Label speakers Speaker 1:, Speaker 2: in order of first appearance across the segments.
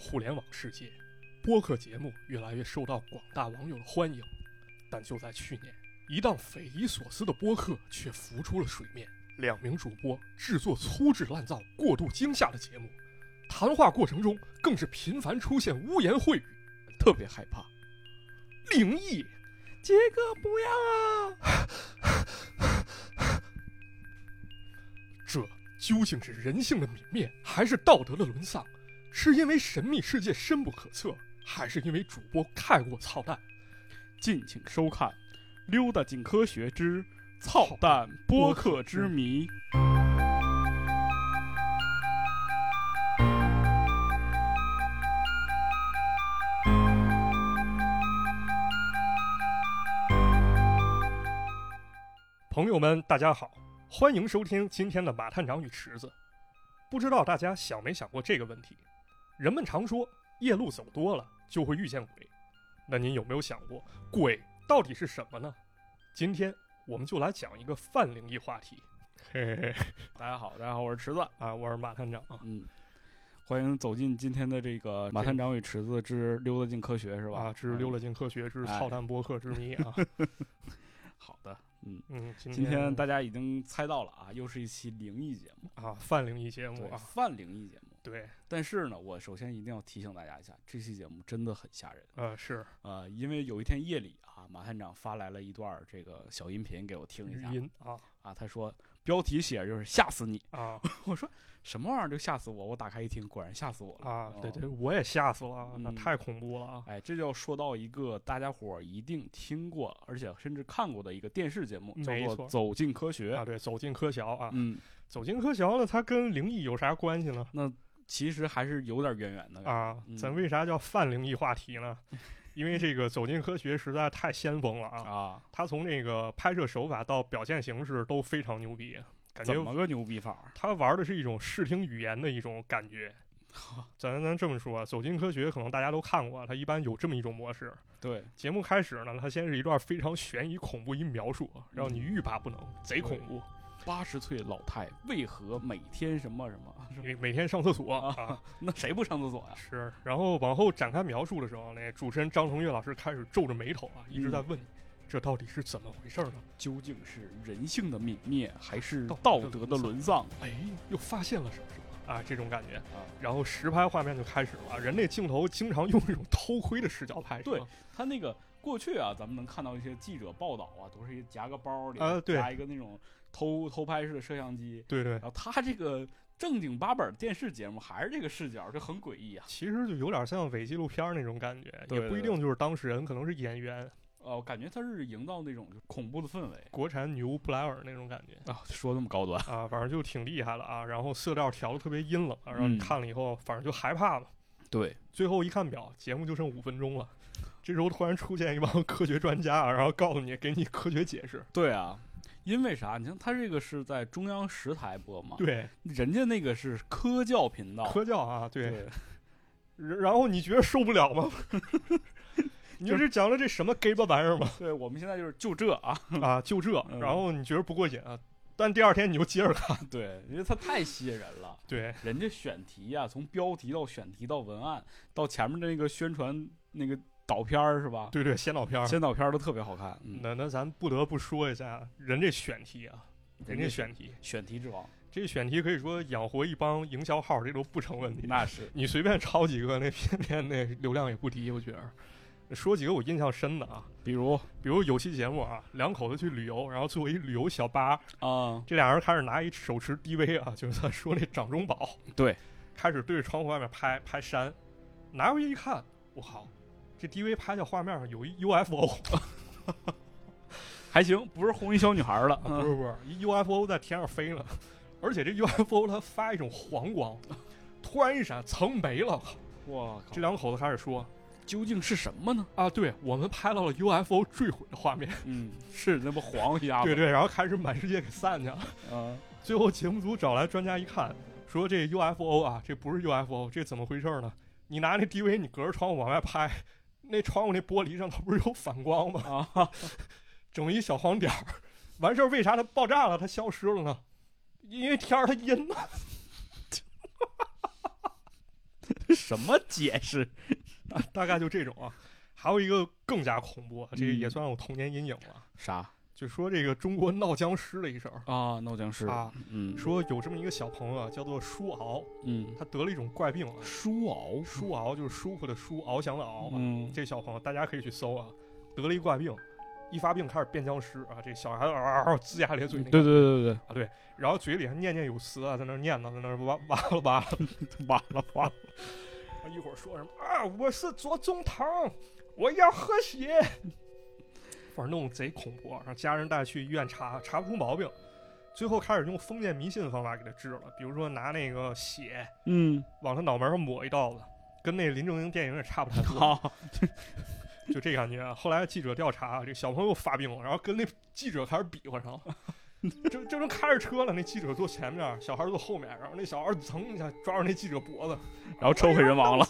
Speaker 1: 互联网世界，播客节目越来越受到广大网友的欢迎。但就在去年，一档匪夷所思的播客却浮出了水面。两名主播制作粗制滥造、过度惊吓的节目，谈话过程中更是频繁出现污言秽语，
Speaker 2: 特别害怕。
Speaker 1: 灵异，
Speaker 2: 杰哥不要啊！
Speaker 1: 这究竟是人性的泯灭，还是道德的沦丧？是因为神秘世界深不可测，还是因为主播太过操蛋？
Speaker 2: 敬请收看《溜达进科学之操蛋播客之谜》。
Speaker 1: 朋友们，大家好，欢迎收听今天的马探长与池子。不知道大家想没想过这个问题？人们常说夜路走多了就会遇见鬼，那您有没有想过鬼到底是什么呢？今天我们就来讲一个泛灵异话题。嘿嘿嘿，
Speaker 2: 大家好，大家好，我是池子
Speaker 1: 啊，我是马探长啊，
Speaker 2: 嗯，欢迎走进今天的这个《马探长与池子之溜达进科学》是吧？
Speaker 1: 啊，之溜达进科学之操蛋博客之谜啊。
Speaker 2: 好的，嗯
Speaker 1: 嗯，今
Speaker 2: 今天大家已经猜到了啊，又是一期灵异节目
Speaker 1: 啊，泛灵异节目，啊，
Speaker 2: 泛灵异节目。
Speaker 1: 对，
Speaker 2: 但是呢，我首先一定要提醒大家一下，这期节目真的很吓人。
Speaker 1: 呃是。
Speaker 2: 呃，因为有一天夜里啊，马探长发来了一段这个小音频给我听一下
Speaker 1: 语音啊。
Speaker 2: 啊，他说标题写着就是吓死你，
Speaker 1: 啊。
Speaker 2: 我说什么玩意儿就吓死我，我打开一听，果然吓死我了
Speaker 1: 啊，对
Speaker 2: 哦
Speaker 1: 对，我也吓死了，那
Speaker 2: 嗯
Speaker 1: 太恐怖了啊！
Speaker 2: 哎，这就要说到一个大家伙儿一定听过，而且甚至看过的一个电视节目，叫做《走进科学》
Speaker 1: 啊，对，走进科学啊，
Speaker 2: 嗯，
Speaker 1: 走进科学呢，它跟灵异有啥关系呢？
Speaker 2: 那其实还是有点渊源的
Speaker 1: 啊，
Speaker 2: 嗯
Speaker 1: 咱为啥叫泛灵异话题呢？因为这个走进科学实在太先锋了啊！
Speaker 2: 啊，
Speaker 1: 它从这个拍摄手法到表现形式都非常牛逼，感觉
Speaker 2: 怎么个牛逼法儿？
Speaker 1: 他玩的是一种视听语言的一种感觉。咱咱这么说，走进科学可能大家都看过，它一般有这么一种模式。
Speaker 2: 对，
Speaker 1: 节目开始呢，它先是一段非常悬疑恐怖一描述，让你欲罢不能，贼恐怖。
Speaker 2: 八十岁老太为何每天什么什么？
Speaker 1: 每每天上厕所啊，
Speaker 2: 那谁不上厕所呀？
Speaker 1: 是。然后往后展开描述的时候，那主持人张腾岳老师开始皱着眉头啊，一直在问你，这到底是怎么回事呢？
Speaker 2: 究竟是人性的泯灭，还是
Speaker 1: 道
Speaker 2: 道
Speaker 1: 德的
Speaker 2: 沦丧
Speaker 1: 哎，又发现了什么什么啊？这种感觉。
Speaker 2: 啊？
Speaker 1: 然后实拍画面就开始了，人那镜头经常用一种偷窥的视角拍摄。
Speaker 2: 对他那个过去啊，咱们能看到一些记者报道啊，都是一夹个包里
Speaker 1: 啊对
Speaker 2: 加一个那种偷偷拍式的摄像机，
Speaker 1: 对对
Speaker 2: 然后他这个正经八本电视节目还是这个视角，就很诡异啊。
Speaker 1: 其实就有点像伪纪录片儿那种感觉，也不一定就是当事人，可能是演员，
Speaker 2: 哦，我感觉他是营造那种就恐怖的氛围
Speaker 1: 国产女巫布莱尔那种感觉
Speaker 2: 啊，说那么高端，
Speaker 1: 啊，反正就挺厉害了啊。然后色调调的特别阴冷，啊让你
Speaker 2: 嗯
Speaker 1: 看了以后，反正就害怕嘛。
Speaker 2: 对，
Speaker 1: 最后一看表，节目就剩五分钟了。这时候突然出现一帮科学专家，啊然后告诉你，给你科学解释。
Speaker 2: 对啊，因为啥？你像他这个是在中央十台播嘛，
Speaker 1: 对，
Speaker 2: 人家那个是科教频道，
Speaker 1: 科教啊，对。
Speaker 2: 对
Speaker 1: 然后你觉得受不了吗？你这是讲了这什么 gay 吧玩意儿吗？
Speaker 2: 对，我们现在就是就这啊，
Speaker 1: 啊，就这，
Speaker 2: 嗯
Speaker 1: 然后你觉得不过瘾啊？但第二天你就接着看，
Speaker 2: 对，因为它太吸引人了。
Speaker 1: 对，
Speaker 2: 人家选题呀、从标题到选题到文案到前面那个宣传那个导片儿是吧？
Speaker 1: 对对，先导片儿。
Speaker 2: 先导片儿都特别好看。嗯，
Speaker 1: 那那咱不得不说一下，人这选题啊，人这
Speaker 2: 家
Speaker 1: 选题，
Speaker 2: 选题之王，
Speaker 1: 这选题可以说养活一帮营销号，这都不成问题。
Speaker 2: 那是
Speaker 1: 你随便抄几个，那片片那流量也不低，我觉得。说几个我印象深的啊，
Speaker 2: 比如
Speaker 1: 比如有期节目啊，两口子去旅游，然后作为一旅游小巴，
Speaker 2: 啊，
Speaker 1: 这俩人开始拿一手持 DV 啊，就是他说那掌中宝，
Speaker 2: 对，
Speaker 1: 开始对着窗户外面拍拍山，拿回去一看，我靠，这 DV 拍的画面上有一 UFO，
Speaker 2: 还行，不是红衣小女孩了。
Speaker 1: 啊、不是不是，一 UFO 在天上飞呢，而且这 UFO 它发一种黄光，突然一闪，噌没了。
Speaker 2: 哇靠
Speaker 1: 这，两口子开始说
Speaker 2: 究竟是什么呢？
Speaker 1: 啊，对我们拍到了 UFO 坠毁的画面，
Speaker 2: 嗯，是那么黄一下。
Speaker 1: 对对，然后开始满世界给散去了。
Speaker 2: 嗯，
Speaker 1: 最后节目组找来专家一看，说这 UFO 啊，这不是 UFO，这怎么回事呢？你拿那 DV，你隔着窗户往外拍，那窗户那玻璃上它不是有反光吗？
Speaker 2: 啊，
Speaker 1: 整一小黄点儿，完事儿为啥它爆炸了，它消失了呢？因为天儿它阴了。
Speaker 2: 什么解释？
Speaker 1: 大大概就这种啊。还有一个更加恐怖，这个也
Speaker 2: 嗯
Speaker 1: 算我童年阴影了。
Speaker 2: 啥
Speaker 1: 就说这个中国闹僵尸的一事儿。
Speaker 2: 啊？闹僵尸
Speaker 1: 啊，
Speaker 2: 嗯，
Speaker 1: 说有这么一个小朋友啊，叫做舒敖，
Speaker 2: 嗯，
Speaker 1: 他得了一种怪病啊，
Speaker 2: 舒敖，
Speaker 1: 舒敖就是舒服的舒，翱翔的翱啊。
Speaker 2: 嗯，
Speaker 1: 这小朋友大家可以去搜啊，得了一怪病，一发病开始变僵尸啊，这小孩嗷嗷龇牙咧嘴对，
Speaker 2: 对对对对。
Speaker 1: 啊对，然后嘴里还念念有词啊，在那念叨，在那儿哇哇了哇了，
Speaker 2: 对，完了。完了，
Speaker 1: 一会儿说什么啊，我是左宗棠，我要喝血，反正弄得贼恐怖啊，让家人带去医院查，查不出毛病。最后开始用封建迷信的方法给他治了，比如说拿那个血
Speaker 2: 嗯，
Speaker 1: 往他脑门上抹一道子，跟那林正英电影也差不太多。就这感觉啊。后来记者调查，这小朋友发病了，然后跟那记者开始比划上了。就就能开着车了，那记者坐前面，小孩坐后面，然后那小孩噌一下抓住那记者脖子，
Speaker 2: 然后车毁人亡了。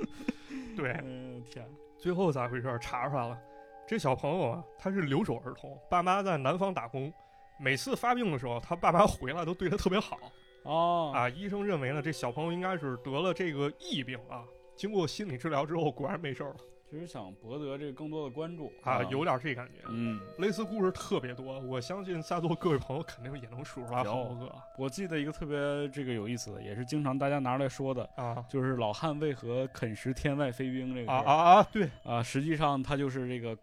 Speaker 1: 对，
Speaker 2: 嗯，天，
Speaker 1: 最后咋回事？查出来了，这小朋友啊，他是留守儿童，爸妈在南方打工，每次发病的时候，他爸妈回来都对他特别好
Speaker 2: 哦，
Speaker 1: 啊。医生认为呢，这小朋友应该是得了这个疫病啊。经过心理治疗之后，果然没事儿了
Speaker 2: 就是想博得这个更多的关注
Speaker 1: 啊，有点这感觉。
Speaker 2: 嗯，
Speaker 1: 类似故事特别多，我相信在座各位朋友肯定也能数出来好多个
Speaker 2: 我记得一个特别这个有意思的，也是经常大家拿出来说的，
Speaker 1: 啊
Speaker 2: 就是老汉为何啃食天外飞兵这个
Speaker 1: 啊
Speaker 2: 事
Speaker 1: 啊啊！对
Speaker 2: 啊，实际上它就是这个。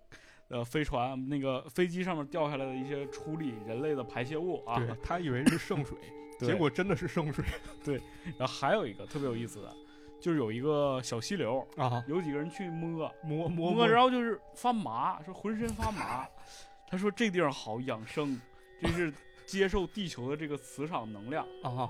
Speaker 2: 呃，飞船那个飞机上面掉下来的一些处理人类的排泄物啊，
Speaker 1: 对，他以为是圣水，
Speaker 2: 对
Speaker 1: 结果真的是圣水对
Speaker 2: 然后还有一个特别有意思的，就是有一个小溪流，
Speaker 1: 啊！
Speaker 2: 有几个人去摸
Speaker 1: 摸摸
Speaker 2: 摸，然后就是发麻，说浑身发麻。他说这地方好养生，这是接受地球的这个磁场能量。
Speaker 1: 啊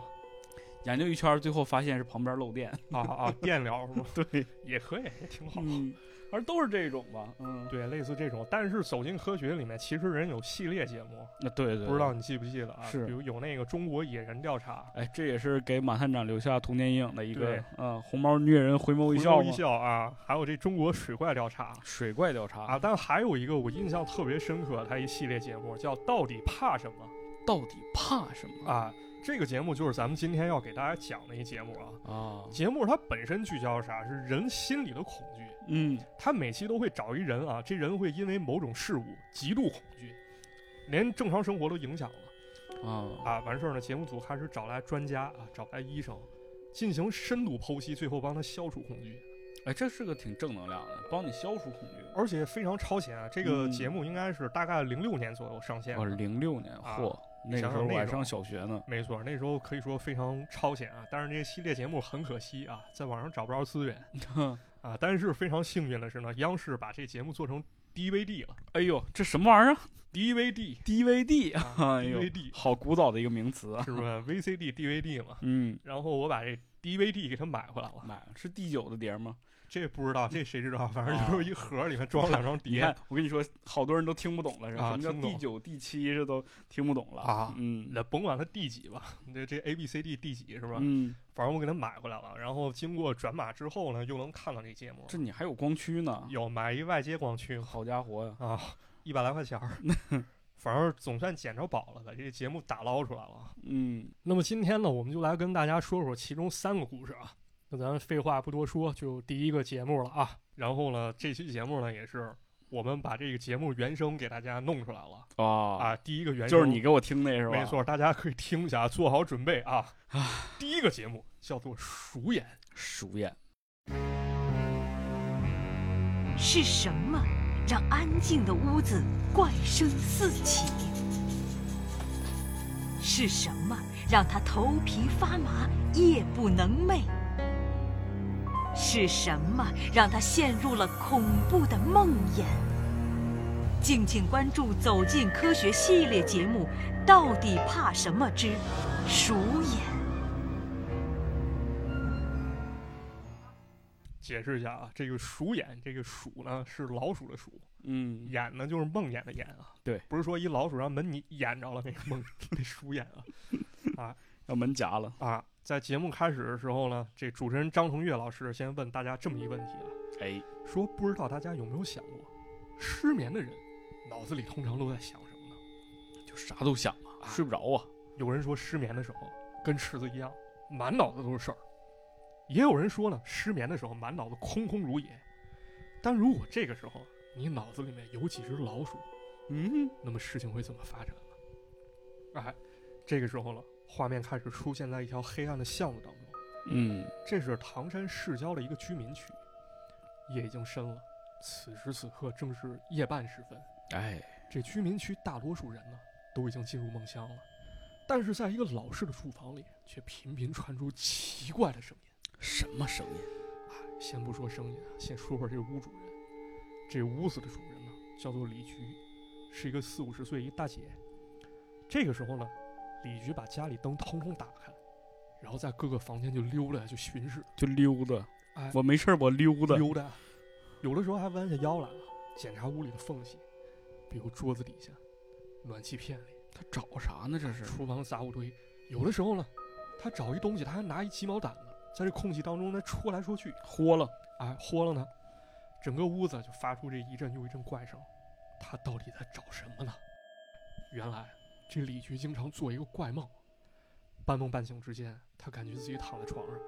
Speaker 2: 研究一圈，最后发现是旁边漏电。
Speaker 1: 啊啊！电疗是吗？
Speaker 2: 对，
Speaker 1: 也可以，也挺好。
Speaker 2: 嗯，反正都是这种吧。嗯，
Speaker 1: 对，类似这种，但是《走进科学》里面其实人有系列节目，
Speaker 2: 那对对，
Speaker 1: 不知道你记不记得啊？
Speaker 2: 是
Speaker 1: 比如有那个中国野人调查，
Speaker 2: 哎，这也是给马探长留下童年阴影的一个
Speaker 1: 对，
Speaker 2: 嗯，红毛虐人回眸一笑嘛
Speaker 1: 回眸一笑啊，还有这中国水怪调查
Speaker 2: 水怪调查
Speaker 1: 啊，但还有一个我印象特别深刻，它一系列节目叫《到底怕什么
Speaker 2: 到底怕什》么
Speaker 1: 啊。这个节目就是咱们今天要给大家讲的一节目啊。
Speaker 2: 啊？
Speaker 1: 节目它本身聚焦啥？是人心里的恐惧。
Speaker 2: 嗯，
Speaker 1: 他每期都会找一人啊，这人会因为某种事物极度恐惧，连正常生活都影响了
Speaker 2: 啊
Speaker 1: 啊。完事儿呢，节目组开始找来专家啊，找来医生，进行深度剖析，最后帮他消除恐惧，
Speaker 2: 哎，这是个挺正能量的，帮你消除恐惧。
Speaker 1: 而且非常超前啊。这个
Speaker 2: 嗯
Speaker 1: 节目应该是大概零六年左右上线的
Speaker 2: 哦，零六年，
Speaker 1: 啊
Speaker 2: 嚯，那时候我还上小学呢。
Speaker 1: 没错，那时候可以说非常超前啊。但是这个系列节目很可惜啊，在网上找不着资源 啊。但是非常幸运的是呢，央视把这节目做成 DVD 了
Speaker 2: 哎呦，这什么玩意儿啊，DVD？DVD，
Speaker 1: 啊
Speaker 2: 哎呦
Speaker 1: DVD
Speaker 2: 好古早的一个名词啊。
Speaker 1: 是不是 VCD、DVD 嘛？
Speaker 2: 嗯，
Speaker 1: 然后我把这 DVD 给它买回来了，
Speaker 2: 买了是第九的碟吗？
Speaker 1: 这不知道，这谁知道？反正
Speaker 2: 啊
Speaker 1: 就是一盒里面装了两张碟
Speaker 2: 我跟你说，好多人都听不懂了，是吧？
Speaker 1: 啊
Speaker 2: 什么叫第九、第七，这都听不懂了
Speaker 1: 啊
Speaker 2: 嗯
Speaker 1: 那甭管它第几吧，这这 A B C D 第几是吧？
Speaker 2: 嗯，
Speaker 1: 反正我给它买回来了，然后经过转码之后呢，又能看到这节目。
Speaker 2: 这你还有光驱呢？
Speaker 1: 有买一外接光驱
Speaker 2: 好家伙呀！
Speaker 1: 啊，一百来块钱儿，反正总算捡着宝了，把这个节目打捞出来了。
Speaker 2: 嗯，
Speaker 1: 那么今天呢，我们就来跟大家说说其中三个故事啊。那咱废话不多说，就第一个节目了啊。然后呢，这期节目呢也是我们把这个节目原声给大家弄出来了
Speaker 2: 啊，
Speaker 1: 啊。第一个原声
Speaker 2: 就是你给我听那是吧？
Speaker 1: 没错，大家可以听一下，做好准备啊。第一个节目叫做《鼠眼
Speaker 2: 鼠眼。
Speaker 3: 是什么让安静的屋子怪声四起？是什么让他头皮发麻、夜不能寐？是什么让他陷入了恐怖的梦魇？敬请关注《走进科学》系列节目《到底怕什么之鼠眼》。
Speaker 1: 解释一下啊，这个鼠眼，这个鼠呢是老鼠的鼠，
Speaker 2: 嗯，
Speaker 1: 眼呢就是梦魇的魇啊。
Speaker 2: 对，
Speaker 1: 不是说一老鼠让门你眼着了那个梦 那鼠眼啊
Speaker 2: 啊，让门夹了。
Speaker 1: 啊！在节目开始的时候呢，这主持人张同岳老师先问大家这么一个问题啊，
Speaker 2: 哎，
Speaker 1: 说不知道大家有没有想过，失眠的人脑子里通常都在想什么呢？
Speaker 2: 就啥都想啊，睡不着啊。
Speaker 1: 有人说失眠的时候跟池子一样，满脑子都是事儿；也有人说呢，失眠的时候满脑子空空如也。但如果这个时候你脑子里面有几只老鼠，
Speaker 2: 嗯，
Speaker 1: 那么事情会怎么发展呢？哎，这个时候了，画面开始出现在一条黑暗的巷子当中。
Speaker 2: 嗯，
Speaker 1: 这是唐山市郊的一个居民区，夜已经深了。此时此刻正是夜半时分，
Speaker 2: 哎，
Speaker 1: 这居民区大多数人呢都已经进入梦乡了，但是在一个老式的住房里，却频频传出奇怪的声音。
Speaker 2: 什么声音？
Speaker 1: 哎，先不说声音啊，先说说这屋主人。这屋子的主人呢，叫做李菊，是一个四五十岁一大姐。这个时候呢，李局把家里灯通通打开，然后在各个房间就溜达，就巡视。
Speaker 2: 就溜达。
Speaker 1: 哎，
Speaker 2: 我没事儿，我溜达。
Speaker 1: 溜达，有的时候还弯下腰来啊，检查屋里的缝隙，比如桌子底下、暖气片里、
Speaker 2: 他找啥呢？这是？
Speaker 1: 厨房杂物堆。有的时候呢，他找一东西，他还拿一鸡毛掸子，在这空气当中呢戳来戳去，
Speaker 2: 豁了。
Speaker 1: 哎，豁了呢，整个屋子就发出这一阵又一阵怪声。他到底在找什么呢？原来这李局经常做一个怪梦，半梦半醒之间，他感觉自己躺在床上，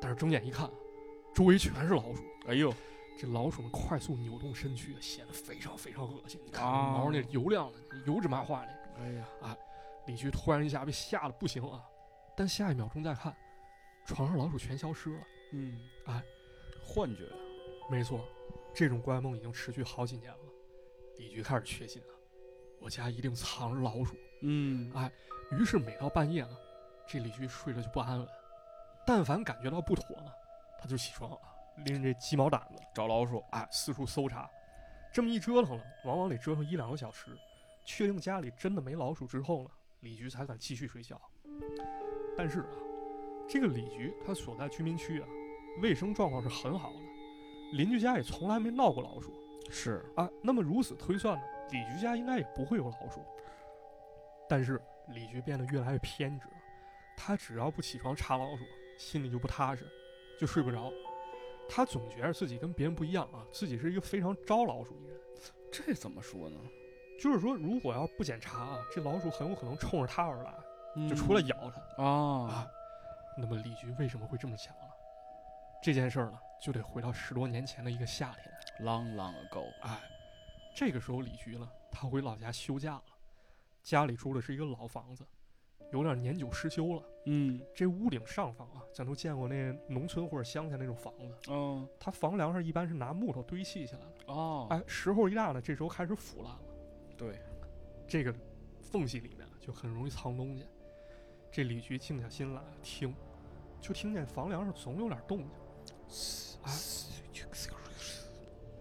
Speaker 1: 但是睁眼一看，周围全是老鼠。
Speaker 2: 哎呦，
Speaker 1: 这老鼠们快速扭动身躯，显得非常非常恶心。你看
Speaker 2: 啊
Speaker 1: 毛那油亮的，油脂麻花的。
Speaker 2: 哎呀，
Speaker 1: 李局突然一下被吓得不行啊！但下一秒钟再看，床上老鼠全消失了。
Speaker 2: 嗯，
Speaker 1: 哎，
Speaker 2: 幻觉。
Speaker 1: 没错，这种怪梦已经持续好几年了。李局开始确信啊，我家一定藏着老鼠。
Speaker 2: 嗯
Speaker 1: 哎于是每到半夜呢，这李局睡着就不安稳。但凡感觉到不妥呢，他就起床啊，拎着这鸡毛掸子，
Speaker 2: 找老鼠。
Speaker 1: 哎，四处搜查。这么一折腾呢，往往得折腾一两个小时，确定家里真的没老鼠之后呢，李局才敢继续睡觉。但是啊，这个李局他所在居民区啊，卫生状况是很好的，邻居家也从来没闹过老鼠
Speaker 2: 是。
Speaker 1: 啊。那么如此推算呢，李局家应该也不会有老鼠。但是李局变得越来越偏执，他只要不起床查老鼠，心里就不踏实，就睡不着。他总觉得自己跟别人不一样啊，自己是一个非常招老鼠的人。
Speaker 2: 这怎么说呢？
Speaker 1: 就是说，如果要不检查啊，这老鼠很有可能冲着他而来，就
Speaker 2: 嗯
Speaker 1: 出来咬他。
Speaker 2: 啊
Speaker 1: 啊。那么李局为什么会这么想呢？这件事儿呢，就得回到十多年前的一个夏天。
Speaker 2: Long long ago。
Speaker 1: 哎，这个时候李局呢，他回老家休假了，家里住的是一个老房子，有点年久失修了。
Speaker 2: 嗯
Speaker 1: 这屋顶上方啊，咱都见过那农村或者乡下那种房子，
Speaker 2: 嗯
Speaker 1: 它房梁上一般是拿木头堆砌起来的。
Speaker 2: 哦，
Speaker 1: 哎，时候一大呢，这时候开始腐烂了。
Speaker 2: 对，
Speaker 1: 这个缝隙里面就很容易藏东西。这李局静下心来听，就听见房梁上总有点动静。哎，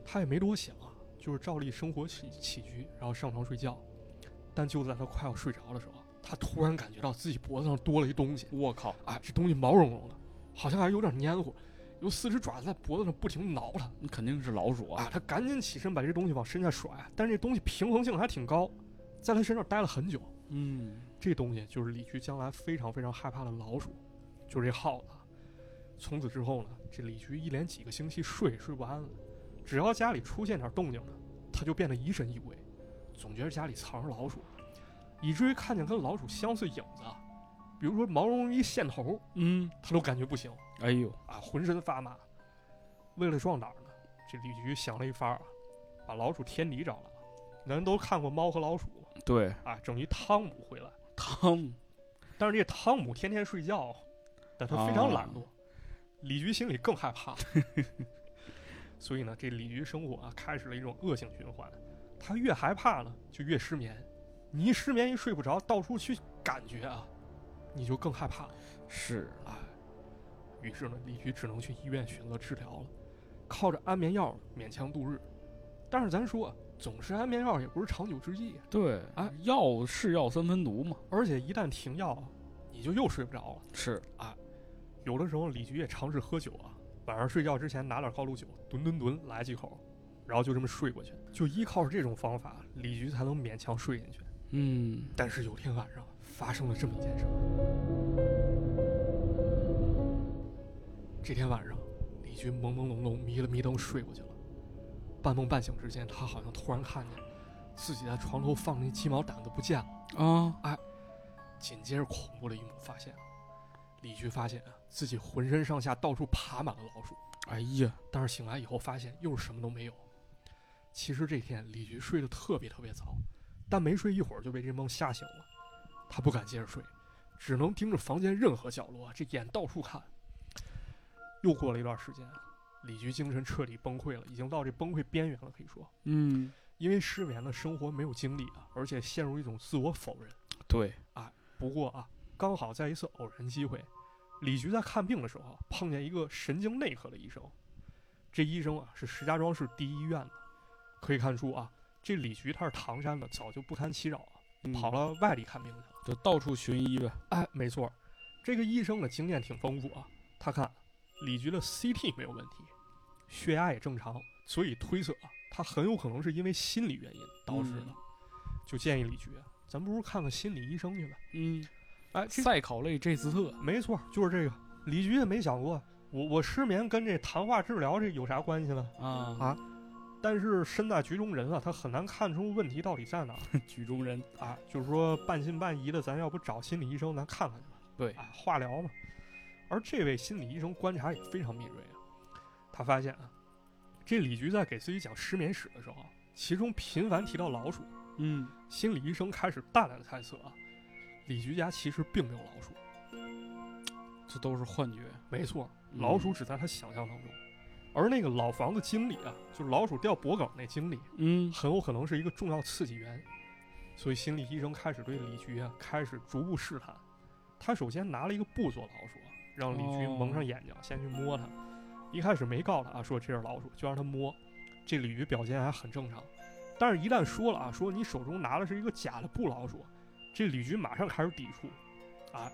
Speaker 1: 他也没多想啊，就是照例生活起起居，然后上床睡觉。但就在他快要睡着的时候，他突然感觉到自己脖子上多了一东西。
Speaker 2: 我靠，
Speaker 1: 哎，这东西毛茸茸的，好像还有点黏糊，有四只爪子在脖子上不停地挠他。
Speaker 2: 你肯定是老鼠
Speaker 1: 啊，
Speaker 2: 啊！
Speaker 1: 他赶紧起身把这东西往身下甩，但是这东西平衡性还挺高，在他身上待了很久。
Speaker 2: 嗯，
Speaker 1: 这东西就是李局将来非常非常害怕的老鼠，就是这耗子。从此之后呢，这李局一连几个星期睡也睡不安了，只要家里出现点动静呢，他就变得疑神疑鬼，总觉得家里藏着老鼠，以至于看见跟老鼠相似影子，啊比如说毛茸茸一线头，
Speaker 2: 嗯，
Speaker 1: 他都感觉不行
Speaker 2: 哎呦，
Speaker 1: 啊，浑身发麻。为了壮胆呢，这李局想了一法儿啊，把老鼠天敌找来了。咱都看过《猫和老鼠》
Speaker 2: 对，
Speaker 1: 啊，整一汤姆回来。
Speaker 2: 汤姆，
Speaker 1: 但是这汤姆天天睡觉，但他非常懒惰，李局心里更害怕。所以呢，这李局生活啊，开始了一种恶性循环。他越害怕呢，就越失眠。你一失眠，一睡不着，到处去感觉啊，你就更害怕。
Speaker 2: 是
Speaker 1: 啊，于是呢，李局只能去医院选择治疗了，靠着安眠药勉强度日。但是咱说啊，总吃安眠药也不是长久之计啊，
Speaker 2: 对，
Speaker 1: 啊，
Speaker 2: 药是药三分毒嘛。
Speaker 1: 而且一旦停药啊，你就又睡不着了。
Speaker 2: 是啊，
Speaker 1: 有的时候李局也尝试喝酒啊，晚上睡觉之前拿点高露酒，吨吨吨来几口，然后就这么睡过去。就依靠着这种方法，李局才能勉强睡进去。
Speaker 2: 嗯，
Speaker 1: 但是有天晚上发生了这么一件事儿。这天晚上，李局朦朦胧胧、迷了迷瞪睡过去了。半梦半醒之间，他好像突然看见自己在床头放那鸡毛掸子不见了。
Speaker 2: 啊，哎
Speaker 1: 紧接着，恐怖的一幕发现了：李局发现啊，自己浑身上下到处爬满了老鼠。
Speaker 2: 哎呀，
Speaker 1: 但是醒来以后发现又是什么都没有。其实这天李局睡得特别特别早，但没睡一会儿就被这梦吓醒了。他不敢接着睡，只能盯着房间任何角落，这眼到处看。又过了一段时间，李局精神彻底崩溃了，已经到这崩溃边缘了，可以说，
Speaker 2: 嗯，
Speaker 1: 因为失眠了，生活没有精力啊，而且陷入一种自我否认。
Speaker 2: 对啊，
Speaker 1: 不过啊，刚好在一次偶然机会，李局在看病的时候啊碰见一个神经内科的医生。这医生啊是石家庄市第一医院的，可以看出啊，这李局他是唐山的，早就不堪其扰啊，
Speaker 2: 嗯
Speaker 1: 跑了外地看病去了。
Speaker 2: 就到处寻医呗。
Speaker 1: 哎，没错，这个医生的经验挺丰富啊。他看李局的 CT 没有问题，血压也正常，所以推测啊，他很有可能是因为心理原因导致的，
Speaker 2: 嗯
Speaker 1: 就建议李局啊，咱不如看看心理医生去吧。
Speaker 2: 嗯，
Speaker 1: 哎，这
Speaker 2: 赛考类这斯特，
Speaker 1: 没错，就是这个。李局也没想过，我我失眠跟这谈话治疗这有啥关系呢？
Speaker 2: 啊
Speaker 1: 啊但是身在局中人啊，他很难看出问题到底在哪
Speaker 2: 局中人，
Speaker 1: 啊。就是说半信半疑的，咱要不找心理医生咱看看去吧？
Speaker 2: 对，
Speaker 1: 啊，化疗嘛。而这位心理医生观察也非常敏锐啊，他发现啊，这李局在给自己讲失眠史的时候啊，其中频繁提到老鼠。
Speaker 2: 嗯，
Speaker 1: 心理医生开始大胆猜测啊，李局家其实并没有老鼠。
Speaker 2: 这都是幻觉。
Speaker 1: 没错，
Speaker 2: 嗯
Speaker 1: 老鼠只在他想象当中，而那个老房子经理啊，就是老鼠掉脖梗那经理，
Speaker 2: 嗯，
Speaker 1: 很有可能是一个重要刺激源。所以心理医生开始对李局啊开始逐步试探。他首先拿了一个布做老鼠啊，让李局
Speaker 2: 哦
Speaker 1: 蒙上眼睛，先去摸它。一开始没告诉他啊，说这是老鼠，就让他摸。这李局表现还很正常，但是一旦说了啊，说你手中拿的是一个假的布老鼠，这李局马上开始抵触，啊，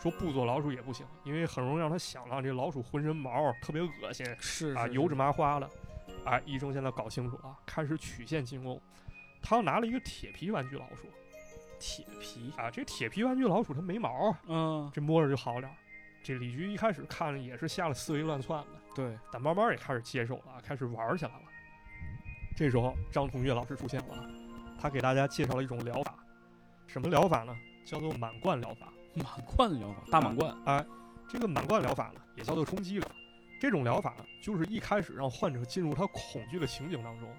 Speaker 1: 说不做老鼠也不行，因为很容易让他想到这老鼠浑身毛特别恶心啊，
Speaker 2: 是是
Speaker 1: 油脂麻花的。哎，医生现在搞清楚了，开始曲线进攻。他拿了一个铁皮玩具老鼠
Speaker 2: 铁皮。
Speaker 1: 啊，这铁皮玩具老鼠它没毛啊，
Speaker 2: 嗯，
Speaker 1: 这摸着就好点儿。这李局一开始看着也是吓得思维乱窜的，
Speaker 2: 对，
Speaker 1: 但慢慢也开始接受了啊，开始玩起来了。这时候张同学老师出现了啊，他给大家介绍了一种疗法，什么疗法呢？叫做满贯疗法。
Speaker 2: 满贯疗法，大满贯。
Speaker 1: 哎，这个满贯疗法呢，也叫做冲击疗。这种疗法呢，就是一开始让患者进入他恐惧的情景当中，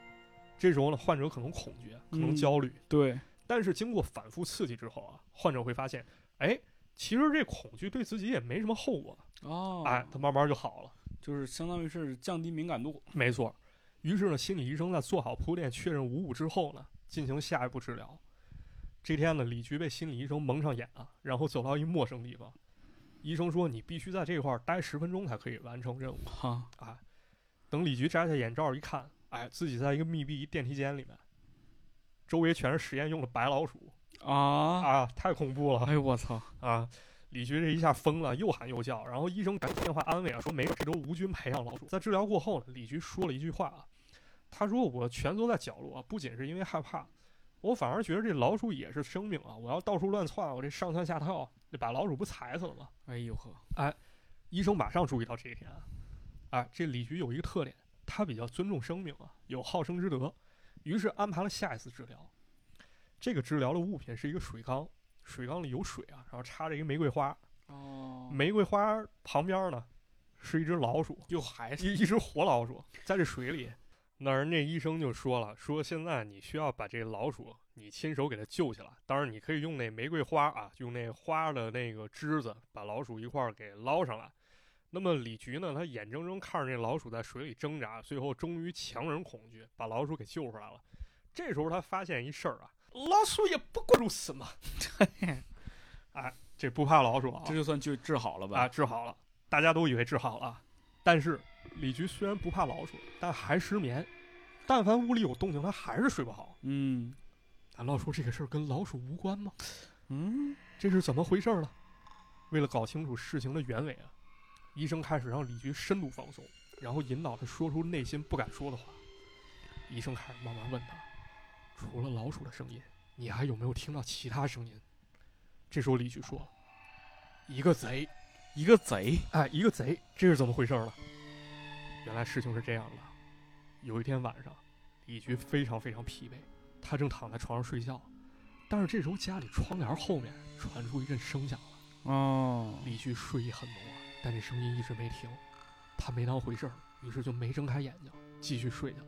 Speaker 1: 这时候呢，患者可能恐惧，可能
Speaker 2: 嗯
Speaker 1: 焦虑，
Speaker 2: 对，
Speaker 1: 但是经过反复刺激之后啊，患者会发现，哎，其实这恐惧对自己也没什么后果，
Speaker 2: 哦，
Speaker 1: 哎，他慢慢就好了。
Speaker 2: 就是相当于是降低敏感度。
Speaker 1: 没错。于是呢，心理医生在做好铺垫、确认无误之后呢，进行下一步治疗。这天呢，李局被心理医生蒙上眼啊，然后走到一陌生地方。医生说：“你必须在这块儿待十分钟才可以完成任务。
Speaker 2: 哈，”
Speaker 1: 啊，等李局摘下眼罩一看，哎，自己在一个密闭电梯间里面，周围全是实验用的白老鼠
Speaker 2: 啊，
Speaker 1: 啊，太恐怖了
Speaker 2: 哎呦我操，
Speaker 1: 啊！李局这一下疯了，又喊又叫，然后医生赶紧电话安慰啊，说没事，这都无菌培养老鼠。在治疗过后呢，李局说了一句话啊，他说：“我蜷缩在角落，不仅是因为害怕，我反而觉得这老鼠也是生命啊！我要到处乱窜，我这上蹿下跳，这把老鼠不踩死了吗
Speaker 2: 哎呦呵，？”
Speaker 1: 哎医生马上注意到这一点啊，哎，这李局有一个特点，他比较尊重生命啊，有好生之德，于是安排了下一次治疗。这个治疗的物品是一个水缸，水缸里有水啊，然后插着一个玫瑰花，
Speaker 2: 哦，
Speaker 1: 玫瑰花旁边呢是一只老鼠，
Speaker 2: 又还是
Speaker 1: 一一只活老鼠在这水里。那人家医生就说了，说现在你需要把这老鼠你亲手给它救起来，当然你可以用那玫瑰花啊，用那花的那个枝子把老鼠一块儿给捞上来。那么李局呢，他眼睁睁看着那老鼠在水里挣扎，最后终于强忍恐惧把老鼠给救出来了。这时候他发现一事儿啊，老鼠也不过如此嘛。哎，这不怕老鼠啊，
Speaker 2: 这就算就治好了吧？
Speaker 1: 啊，治好了，大家都以为治好了，但是李局虽然不怕老鼠，但还失眠。但凡屋里有动静，他还是睡不好。
Speaker 2: 嗯
Speaker 1: 难道说这个事儿跟老鼠无关吗？
Speaker 2: 嗯，
Speaker 1: 这是怎么回事儿呢？为了搞清楚事情的原委啊，医生开始让李局深度放松，然后引导他说出内心不敢说的话。医生开始慢慢问他：“除了老鼠的声音，你还有没有听到其他声音？”这时候李局说：“一个贼。”
Speaker 2: 一个贼，
Speaker 1: 哎，一个贼，这是怎么回事呢？原来事情是这样的，有一天晚上，李局非常非常疲惫，他正躺在床上睡觉，但是这时候家里窗帘后面传出一阵声响了，
Speaker 2: 哦，
Speaker 1: 李局睡意很浓啊，但这声音一直没停，他没当回事儿，于是就没睁开眼睛，继续睡去了。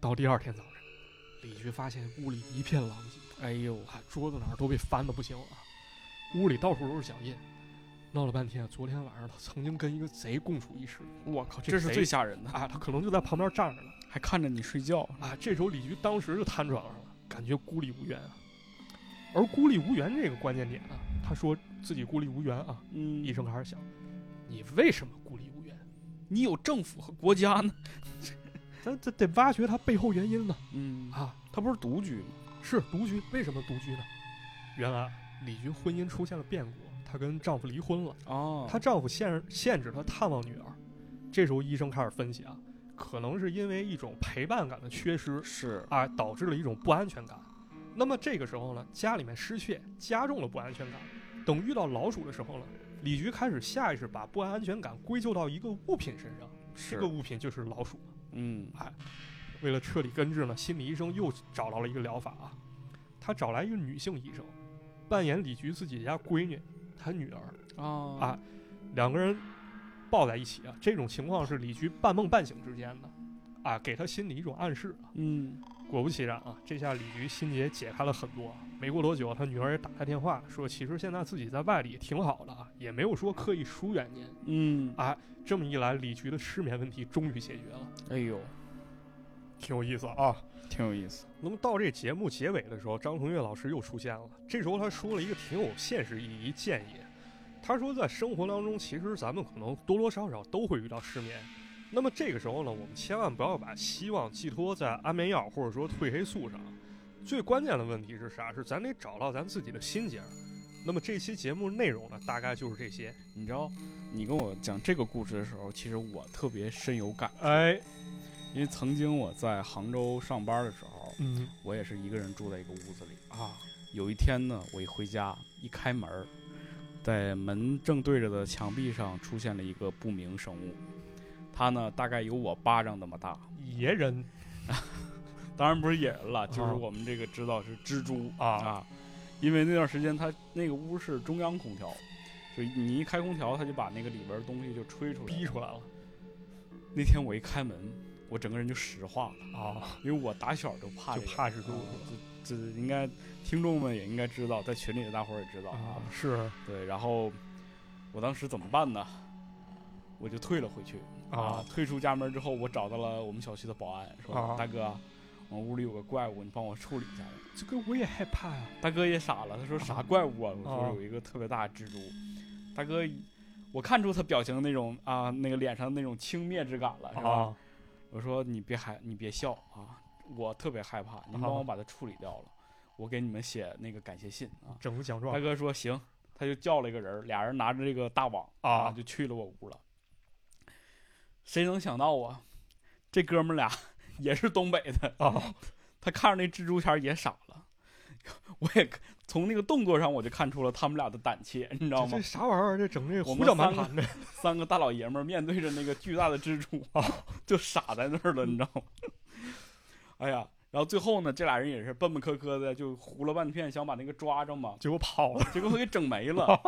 Speaker 1: 到第二天早晨，李局发现屋里一片狼藉，
Speaker 2: 哎呦，
Speaker 1: 啊，桌子哪儿都被翻的不行了，屋里到处都是脚印。闹了半天，昨天晚上他曾经跟一个贼共处一室
Speaker 2: 我靠，
Speaker 1: 这
Speaker 2: 这是最吓人的，
Speaker 1: 啊，他可能就在旁边站着呢
Speaker 2: 还看着你睡觉。
Speaker 1: 啊。这时候李局当时就瘫床上了，感觉孤立无援啊。而孤立无援这个关键点啊，他说自己孤立无援啊，
Speaker 2: 嗯
Speaker 1: 医生开始想，你为什么孤立无援？
Speaker 2: 你有政府和国家呢。
Speaker 1: 咱这得挖掘他背后原因呢
Speaker 2: 嗯，
Speaker 1: 啊。
Speaker 2: 他不是独居吗？
Speaker 1: 是独居，为什么独居呢？原来李局婚姻出现了变故，她跟丈夫离婚了。
Speaker 2: 哦，
Speaker 1: 她丈夫限限制她探望女儿，这时候医生开始分析啊，可能是因为一种陪伴感的缺失
Speaker 2: 是
Speaker 1: 啊，导致了一种不安全感。那么这个时候呢，家里面失窃，加重了不安全感。等遇到老鼠的时候呢，李局开始下意识把不安全感归咎到一个物品身上，
Speaker 2: 是
Speaker 1: 这个物品就是老鼠。
Speaker 2: 嗯哎
Speaker 1: 为了彻底根治呢，心理医生又找到了一个疗法啊，他找来一个女性医生，扮演李局自己家闺女，她女儿，
Speaker 2: 啊
Speaker 1: 啊两个人抱在一起啊。这种情况是李局半梦半醒之间的，啊，给他心里一种暗示啊。
Speaker 2: 嗯
Speaker 1: 果不其然啊，这下李局心结解开了很多。没过多久，他女儿也打来电话说，其实现在自己在外里挺好的啊，也没有说刻意疏远您。
Speaker 2: 嗯，
Speaker 1: 啊，这么一来，李局的失眠问题终于解决了，
Speaker 2: 哎呦，
Speaker 1: 挺有意思啊。
Speaker 2: 挺有意思。
Speaker 1: 那么到这节目结尾的时候，张腾岳老师又出现了。这时候他说了一个挺有现实意义建议，他说在生活当中，其实咱们可能多多少少都会遇到失眠。那么这个时候呢，我们千万不要把希望寄托在安眠药或者说褪黑素上。最关键的问题是啥？是咱得找到咱自己的心结。那么这期节目内容呢，大概就是这些。
Speaker 2: 你知道，你跟我讲这个故事的时候，其实我特别深有感，
Speaker 1: 哎，
Speaker 2: 因为曾经我在杭州上班的时候，
Speaker 1: 嗯。
Speaker 2: 我也是一个人住在一个屋子里。
Speaker 1: 啊，
Speaker 2: 有一天呢，我一回家一开门，在门正对着的墙壁上出现了一个不明生物，它呢大概有我巴掌那么大，
Speaker 1: 野人。
Speaker 2: 当然不是野人了，就是
Speaker 1: 啊。
Speaker 2: 我们这个知道是蜘蛛
Speaker 1: 啊。
Speaker 2: 啊，因为那段时间它那个屋是中央空调，就你一开空调，它就把那个里边儿东西就吹出来。
Speaker 1: 逼出来了。
Speaker 2: 那天我一开门，我整个人就石化了，
Speaker 1: 啊，
Speaker 2: 因为我打小就怕
Speaker 1: 就
Speaker 2: 这个
Speaker 1: 怕蜘蛛
Speaker 2: 啊这这应该听众们也应该知道，在群里的大伙儿也知道
Speaker 1: 啊，是
Speaker 2: 对，然后我当时怎么办呢？我就退了回去
Speaker 1: 啊
Speaker 2: 退出家门之后，我找到了我们小区的保安，说：“
Speaker 1: 啊
Speaker 2: 大哥，我屋里有个怪物，你帮我处理一下吧。
Speaker 1: 这个我也害怕呀、”
Speaker 2: 大哥也傻了，他说：“啥怪物啊？”我
Speaker 1: 啊
Speaker 2: 说：“有一个特别大的蜘蛛。大哥，我看出他表情那种啊，那个脸上那种轻蔑之感了，是吧？
Speaker 1: 啊
Speaker 2: 我说：“你别害，你别笑啊，我特别害怕，你帮我
Speaker 1: 啊
Speaker 2: 把它处理掉了，我给你们写那个感谢信啊。”
Speaker 1: 整副奖状
Speaker 2: 大哥说行，他就叫了一个人，俩人拿着这个大网
Speaker 1: 啊
Speaker 2: 就去了我屋了。谁能想到啊，这哥们俩 也是东北的，
Speaker 1: 啊
Speaker 2: 他看着那蜘蛛侠也傻了。我也从那个动作上我就看出了他们俩的胆怯，你知道吗
Speaker 1: 这这？啥玩意儿？这整这胡搅蛮缠的
Speaker 2: 三个大老爷们儿面对着那个巨大的蜘蛛
Speaker 1: 啊，
Speaker 2: 就傻在那儿了，你知道吗？哎呀，然后最后呢，这俩人也是笨笨磕磕的，就胡了半天，想把那个抓着嘛。
Speaker 1: 结果跑了。
Speaker 2: 结果给整没了。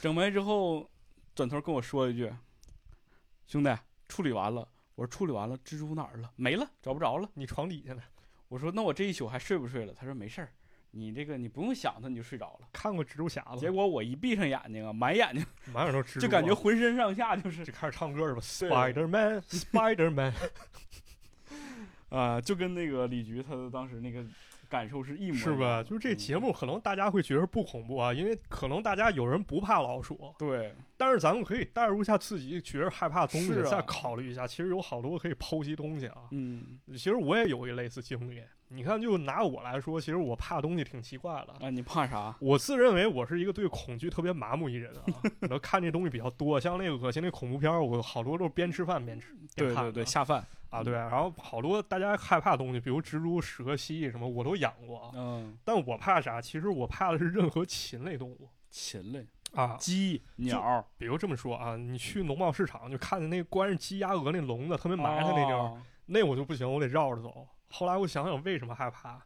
Speaker 2: 整没之后，转头跟我说一句：“兄弟，处理完了。”我说：“处理完了，蜘蛛哪儿了？没了，找不着了。
Speaker 1: 你床底下呢？”
Speaker 2: 我说：“那我这一宿还睡不睡了？”他说：“没事儿，你这个你不用想它，你就睡着了。
Speaker 1: 看过蜘蛛侠”了？
Speaker 2: 结果我一闭上眼睛啊，满眼睛
Speaker 1: 满眼都是蜘蛛啊，
Speaker 2: 就感觉浑身上下就是
Speaker 1: 就开始唱歌是吧？Spider Man，Spider Man，
Speaker 2: 啊、就跟那个李局他当时那个感受是一模一
Speaker 1: 是吧？就是这
Speaker 2: 嗯
Speaker 1: 节目可能大家会觉得不恐怖啊，因为可能大家有人不怕老鼠，
Speaker 2: 对
Speaker 1: 但是咱们可以代入一下自己觉得害怕的东西，
Speaker 2: 啊
Speaker 1: 再考虑一下，其实有好多可以剖析东西啊。
Speaker 2: 嗯
Speaker 1: 其实我也有一类似经历，你看，就拿我来说，其实我怕的东西挺奇怪的。
Speaker 2: 啊，你怕啥？
Speaker 1: 我自认为我是一个对恐惧特别麻木一人啊，然后看这东西比较多，像那个恶心那恐怖片儿，我好多都是边吃饭边吃边
Speaker 2: 对对对，下饭。
Speaker 1: 啊，对，然后好多大家害怕的东西，比如蜘蛛、蛇、蜥蜴什么，我都养过。
Speaker 2: 嗯，
Speaker 1: 但我怕啥？其实我怕的是任何禽类动物
Speaker 2: 禽类、
Speaker 1: 啊。
Speaker 2: 鸡、鸟，
Speaker 1: 比如这么说啊，你去农贸市场就看见那关着鸡鸭鹅那笼子，特别埋汰那地儿，
Speaker 2: 哦
Speaker 1: 那我就不行，我得绕着走。后来我想想为什么害怕，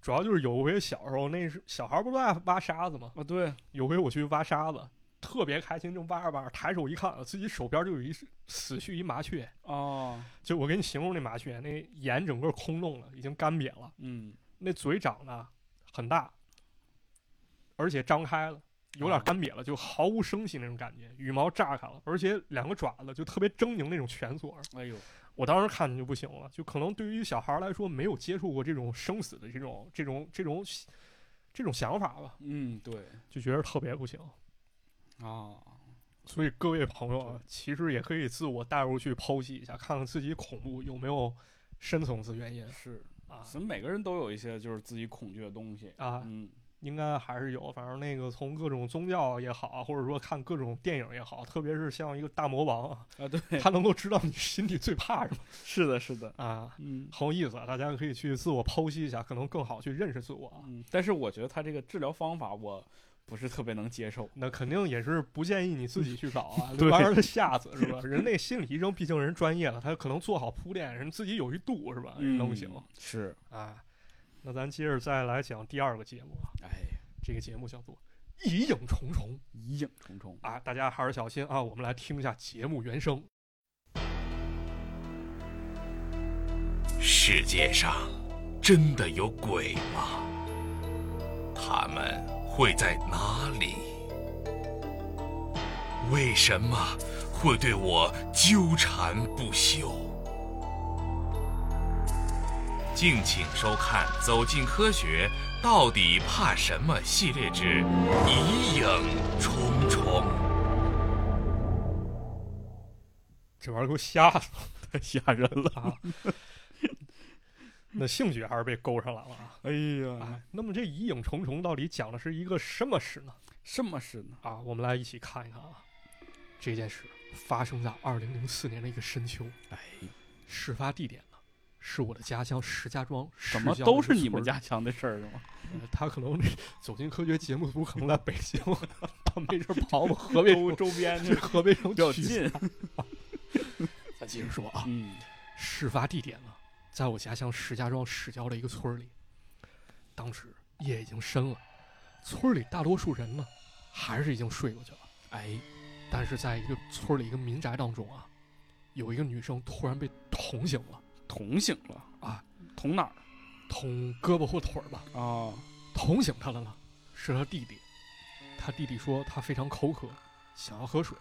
Speaker 1: 主要就是有回小时候那是小孩不都爱挖沙子吗？
Speaker 2: 啊，对，
Speaker 1: 有回我去挖沙子，特别开心，正挖着挖着，抬手一看，自己手边就有一死去一麻雀。
Speaker 2: 哦，
Speaker 1: 就我给你形容那麻雀，那眼整个空洞了，已经干瘪了，
Speaker 2: 嗯，
Speaker 1: 那嘴长得很大，而且张开了，有点干瘪了，就毫无生气那种感觉，羽毛炸开了，而且两个爪子就特别狰狞那种蜷缩。
Speaker 2: 哎呦，
Speaker 1: 我当时看着就不行了，就可能对于小孩来说，没有接触过这种生死的这种这种这种这种想法吧，
Speaker 2: 嗯，对，
Speaker 1: 就觉得特别不行。
Speaker 2: 啊，
Speaker 1: 所以各位朋友啊，其实也可以自我带入去剖析一下，看看自己恐怖有没有深层次原因
Speaker 2: 是，
Speaker 1: 啊
Speaker 2: 咱们每个人都有一些就是自己恐惧的东西，
Speaker 1: 啊，
Speaker 2: 嗯，
Speaker 1: 应该还是有。反正那个从各种宗教也好，或者说看各种电影也好，特别是像一个大魔王啊，
Speaker 2: 啊，对，
Speaker 1: 他能够知道你心里最怕什么
Speaker 2: 是的，是的，
Speaker 1: 啊，
Speaker 2: 嗯。
Speaker 1: 很有意思啊。大家可以去自我剖析一下，可能更好去认识自我啊。
Speaker 2: 嗯，但是我觉得他这个治疗方法我不是特别能接受。
Speaker 1: 那肯定也是不建议你自己去搞啊，
Speaker 2: 对
Speaker 1: 玩儿的吓死是吧？人那心理医生毕竟人专业了，他可能做好铺垫，人自己有一度是吧？人能行
Speaker 2: 嗯是，
Speaker 1: 啊。那咱接着再来讲第二个节目啊，
Speaker 2: 哎，
Speaker 1: 这个节目叫做《疑影重重
Speaker 2: 疑影重重》
Speaker 1: 啊，大家还是小心啊。我们来听一下节目原声。
Speaker 4: 世界上真的有鬼吗？他们会在哪里？为什么会对我纠缠不休？敬请收看《走进科学》，到底怕什么系列之疑影重重。
Speaker 1: 这玩意儿给我吓死
Speaker 2: 太 吓人了。
Speaker 1: 了啊！那兴趣还是被勾上来了啊！
Speaker 2: 哎呀
Speaker 1: 啊，，那么这《疑影重重》到底讲的是一个什么事呢？
Speaker 2: 什么事呢？
Speaker 1: 啊，我们来一起看一看啊。这件事发生在二零零四年的一个深秋，
Speaker 2: 哎，
Speaker 1: 事发地点呢是我的家乡石家庄。
Speaker 2: 什么都是你们家乡的事儿吗？
Speaker 1: 呃他可能走进科学节目组可能在北京，他没事儿跑我们河 北
Speaker 2: 周边
Speaker 1: 去河北省
Speaker 2: 比较
Speaker 1: 取
Speaker 2: 近。
Speaker 1: 咱接着说啊，
Speaker 2: 嗯，
Speaker 1: 事发地点呢，在我家乡石家庄市郊的一个村儿里。当时夜已经深了，村儿里大多数人呢，还是已经睡过去了。
Speaker 2: 哎，
Speaker 1: 但是在一个村儿里一个民宅当中啊，有一个女生突然被捅醒了，
Speaker 2: 捅醒了
Speaker 1: 啊，
Speaker 2: 捅哪儿
Speaker 1: 捅胳膊或腿儿吧。
Speaker 2: 啊？
Speaker 1: 捅醒她了呢，是她弟弟。她弟弟说她非常口渴，想要喝水。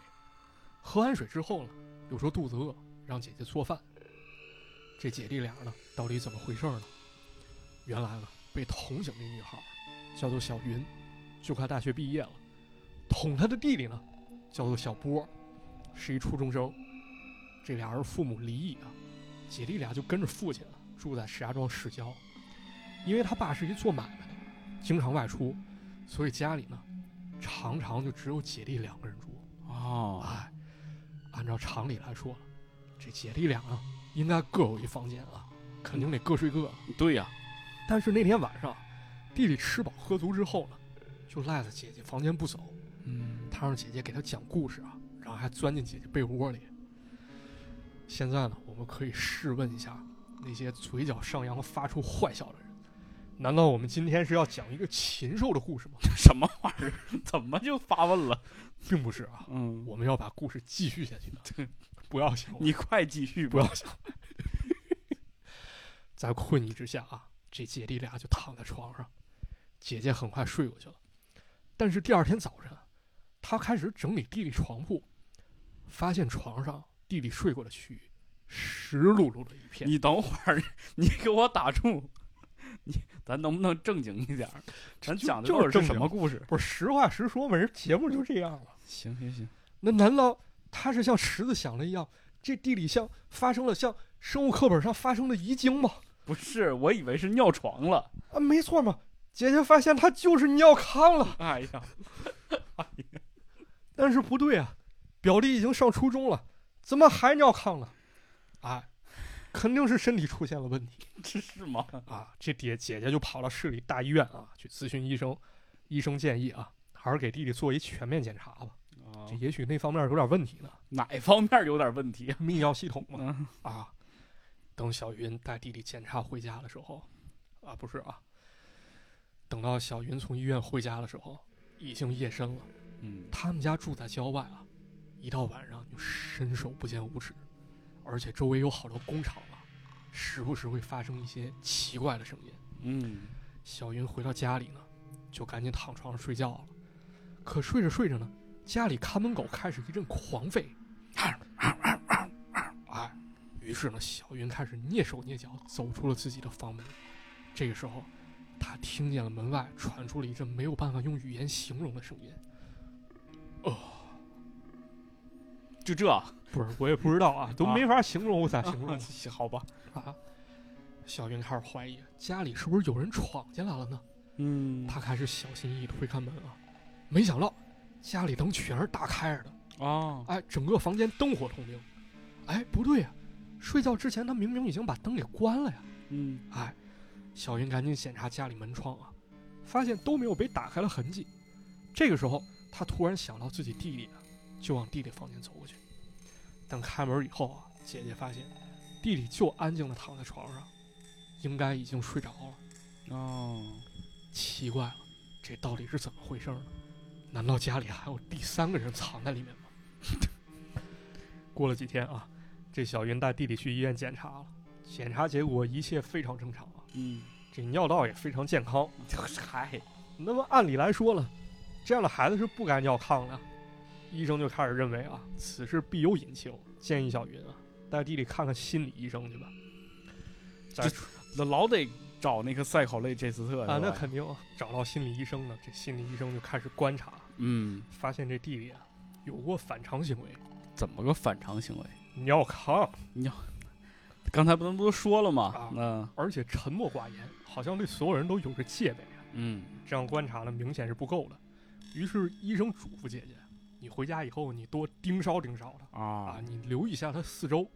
Speaker 1: 喝完水之后呢，又说肚子饿，让姐姐做饭。这姐弟俩呢，到底怎么回事呢？原来呢，被捅醒的女孩叫做小云，就快大学毕业了。捅她的弟弟呢，叫做小波，是一初中生。这俩人父母离异啊，姐弟俩就跟着父亲啊住在石家庄市郊。因为他爸是一做买卖的，经常外出，所以家里呢，常常就只有姐弟两个人住。
Speaker 2: 哦，
Speaker 1: 哎，按照常理来说，这姐弟俩啊，应该各有一房间啊，肯定得各睡各。
Speaker 2: 对呀，
Speaker 1: 但是那天晚上，弟弟吃饱喝足之后呢，就赖在姐姐房间不走。
Speaker 2: 嗯，
Speaker 1: 他让姐姐给他讲故事啊，然后还钻进姐姐被窝里。现在呢，我们可以试问一下那些嘴角上扬、发出坏笑的人：难道我们今天是要讲一个禽兽的故事吗？
Speaker 2: 什么玩意儿？怎么就发问了？
Speaker 1: 并不是啊，
Speaker 2: 嗯，
Speaker 1: 我们要把故事继续下去的。
Speaker 2: 对，
Speaker 1: 不要想，
Speaker 2: 你快继续。
Speaker 1: 不要想。在困意之下啊，这姐弟俩就躺在床上，姐姐很快睡过去了。但是第二天早晨，她开始整理弟弟床铺，发现床上弟弟睡过的区域湿漉漉的一片。
Speaker 2: 你等会儿，你给我打住。你咱能不能正经一点儿？咱讲的
Speaker 1: 就是
Speaker 2: 什么故事？
Speaker 1: 不是实话实说嘛，人节目就这样了。
Speaker 2: 行行行，
Speaker 1: 那难道他是像池子想的一样，这地里像发生了像生物课本上发生的遗精吗？
Speaker 2: 不是，我以为是尿床了。
Speaker 1: 啊，没错嘛，姐姐发现他就是尿炕了。
Speaker 2: 哎呀，
Speaker 1: 但是不对啊，表弟已经上初中了，怎么还尿炕了？啊，肯定是身体出现了问题
Speaker 2: 这是吗？
Speaker 1: 啊！这姐姐姐就跑到市里大医院啊，去咨询医生。医生建议啊，还是给弟弟做一全面检查吧，
Speaker 2: 啊
Speaker 1: 这也许那方面有点问题呢，
Speaker 2: 哪方面有点问题啊？
Speaker 1: 泌尿系统嘛。
Speaker 2: 嗯
Speaker 1: 啊，等小云带弟弟检查回家的时候，啊，不是啊，等到小云从医院回家的时候，已经夜深了。
Speaker 2: 嗯，
Speaker 1: 他们家住在郊外啊，一到晚上就伸手不见五指，而且周围有好多工厂啊，时不时会发生一些奇怪的声音。
Speaker 2: 嗯，
Speaker 1: 小云回到家里呢，就赶紧躺床上睡觉了。可睡着睡着呢，家里看门狗开始一阵狂吠，哎，于是呢，小云开始蹑手蹑脚走出了自己的房门。这个时候，他听见了门外传出了一阵没有办法用语言形容的声音。
Speaker 2: 哦就这，
Speaker 1: 不是，我也不知道啊，都没法形容，我咋形容自己
Speaker 2: 好吧？
Speaker 1: 啊？小云开始怀疑家里是不是有人闯进来了呢？
Speaker 2: 嗯，
Speaker 1: 他开始小心翼翼推开门啊，没想到家里灯全是打开着的，
Speaker 2: 啊，
Speaker 1: 哎，整个房间灯火通明。哎，不对呀、睡觉之前他明明已经把灯给关了呀。
Speaker 2: 嗯，
Speaker 1: 哎，小云赶紧检查家里门窗啊，发现都没有被打开的痕迹。这个时候，他突然想到自己弟弟啊，就往弟弟房间走过去。等开门以后啊，姐姐发现弟弟就安静的躺在床上，应该已经睡着了。
Speaker 2: 哦，
Speaker 1: 奇怪了，这到底是怎么回事呢？难道家里还有第三个人藏在里面吗？过了几天啊，这小云带弟弟去医院检查了，检查结果一切非常正常啊，
Speaker 2: 嗯，
Speaker 1: 这尿道也非常健康。
Speaker 2: 嗨，
Speaker 1: 那么按理来说了，这样的孩子是不该尿炕的。医生就开始认为啊，此事必有隐情，建议小云啊带弟弟看看心理医生去吧。
Speaker 2: 这老得找那个赛考类这斯特
Speaker 1: 啊，那肯定啊，找到心理医生了，这心理医生就开始观察，
Speaker 2: 嗯，
Speaker 1: 发现这弟弟啊有过反常行为，
Speaker 2: 怎么个反常行为？
Speaker 1: 尿炕，尿
Speaker 2: 刚才不能不都说了吗
Speaker 1: 啊？
Speaker 2: 那
Speaker 1: 而且沉默寡言，好像对所有人都有着戒备啊。
Speaker 2: 嗯，
Speaker 1: 这样观察呢，明显是不够的。于是医生嘱咐姐姐，你回家以后你多盯梢盯梢他啊，
Speaker 2: 啊，
Speaker 1: 你留意一下他四周。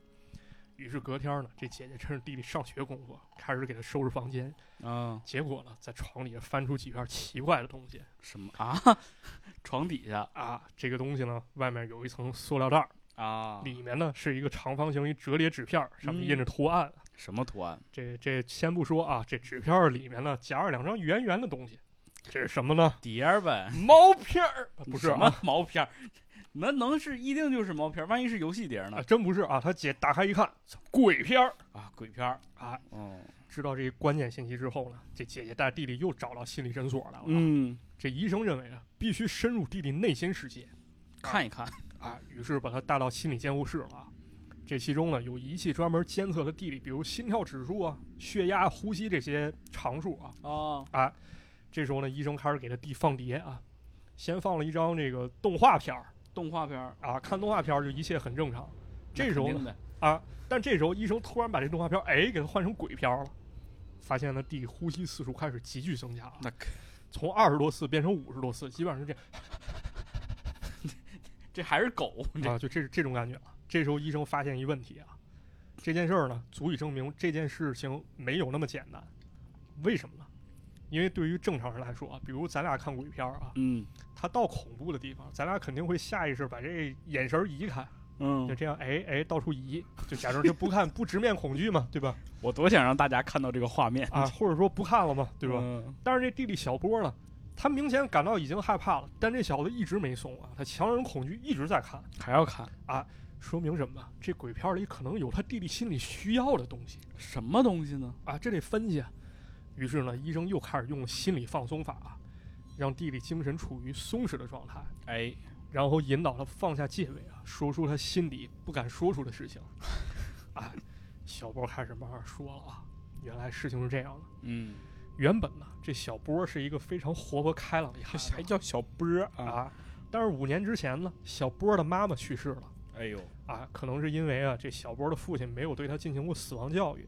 Speaker 1: 于是隔天呢，这姐姐趁着弟弟上学功夫，开始给他收拾房间。
Speaker 2: 啊，
Speaker 1: 结果呢，在床底下翻出几片奇怪的东西
Speaker 2: 什么啊？床底下
Speaker 1: 啊，这个东西呢，外面有一层塑料袋儿，
Speaker 2: 啊，
Speaker 1: 里面呢是一个长方形一折叠纸片儿，上面
Speaker 2: 嗯
Speaker 1: 印着图案。
Speaker 2: 什么图案？
Speaker 1: 这这先不说啊，这纸片儿里面呢夹着两张圆圆的东西，这是什么呢？
Speaker 2: 碟儿呗？
Speaker 1: 毛片儿？不是
Speaker 2: 什么
Speaker 1: 啊，
Speaker 2: 毛片儿？那能是一定就是毛片儿？万一是游戏碟呢？
Speaker 1: 真不是啊！他姐打开一看，鬼片儿
Speaker 2: 啊，鬼片儿。
Speaker 1: 啊！
Speaker 2: 哦，
Speaker 1: 知道这一关键信息之后呢，这姐姐带弟弟又找到心理诊所来了。，
Speaker 2: 嗯，
Speaker 1: 这医生认为啊，必须深入弟弟内心世界
Speaker 2: 看一看。
Speaker 1: 啊，于是把他带到心理监护室了啊。这其中呢，有仪器专门监测他弟弟，比如心跳指数啊、血压、呼吸这些常数啊。
Speaker 2: 啊，
Speaker 1: 这时候呢，医生开始给他弟放碟啊，先放了一张这个动画片儿
Speaker 2: 动画片儿。
Speaker 1: 啊，看动画片儿就一切很正常。这时候啊，但这时候医生突然把这动画片儿哎给他换成鬼片儿了，发现呢弟弟呼吸次数开始急剧增加啊，
Speaker 2: 那
Speaker 1: 从二十多次变成五十多次，基本上是这样
Speaker 2: 这还是狗？
Speaker 1: 啊，就这这种感觉了。这时候医生发现一问题啊，这件事儿呢足以证明这件事情没有那么简单。为什么呢？因为对于正常人来说啊，比如咱俩看鬼片儿啊，
Speaker 2: 嗯
Speaker 1: 他到恐怖的地方，咱俩肯定会下意识把这眼神儿移开，嗯就
Speaker 2: 嗯，
Speaker 1: 这样，哎哎，到处移，就假装就不看，不直面恐惧嘛，对吧？
Speaker 2: 我多想让大家看到这个画面
Speaker 1: 啊，，或者说不看了嘛，对吧？
Speaker 2: 嗯
Speaker 1: 但是这弟弟小波呢，他明显感到已经害怕了，但这小子一直没松啊，他强忍恐惧一直在看，
Speaker 2: 还要看啊
Speaker 1: 说明什么呢？这鬼片里可能有他弟弟心里需要的东西
Speaker 2: 什么东西呢？
Speaker 1: 啊，这得分析啊。于是呢，医生又开始用心理放松法啊，让弟弟精神处于松弛的状态，
Speaker 2: 哎，
Speaker 1: 然后引导他放下戒备啊，说出他心底不敢说出的事情。啊，小波开始慢慢说了啊，原来事情是这样的。
Speaker 2: 嗯，
Speaker 1: 原本呢，这小波是一个非常活泼开朗的孩子
Speaker 2: 还叫小波啊？
Speaker 1: 啊，但是五年之前呢，小波的妈妈去世了
Speaker 2: 哎呦，
Speaker 1: 啊，可能是因为啊，这小波的父亲没有对他进行过死亡教育，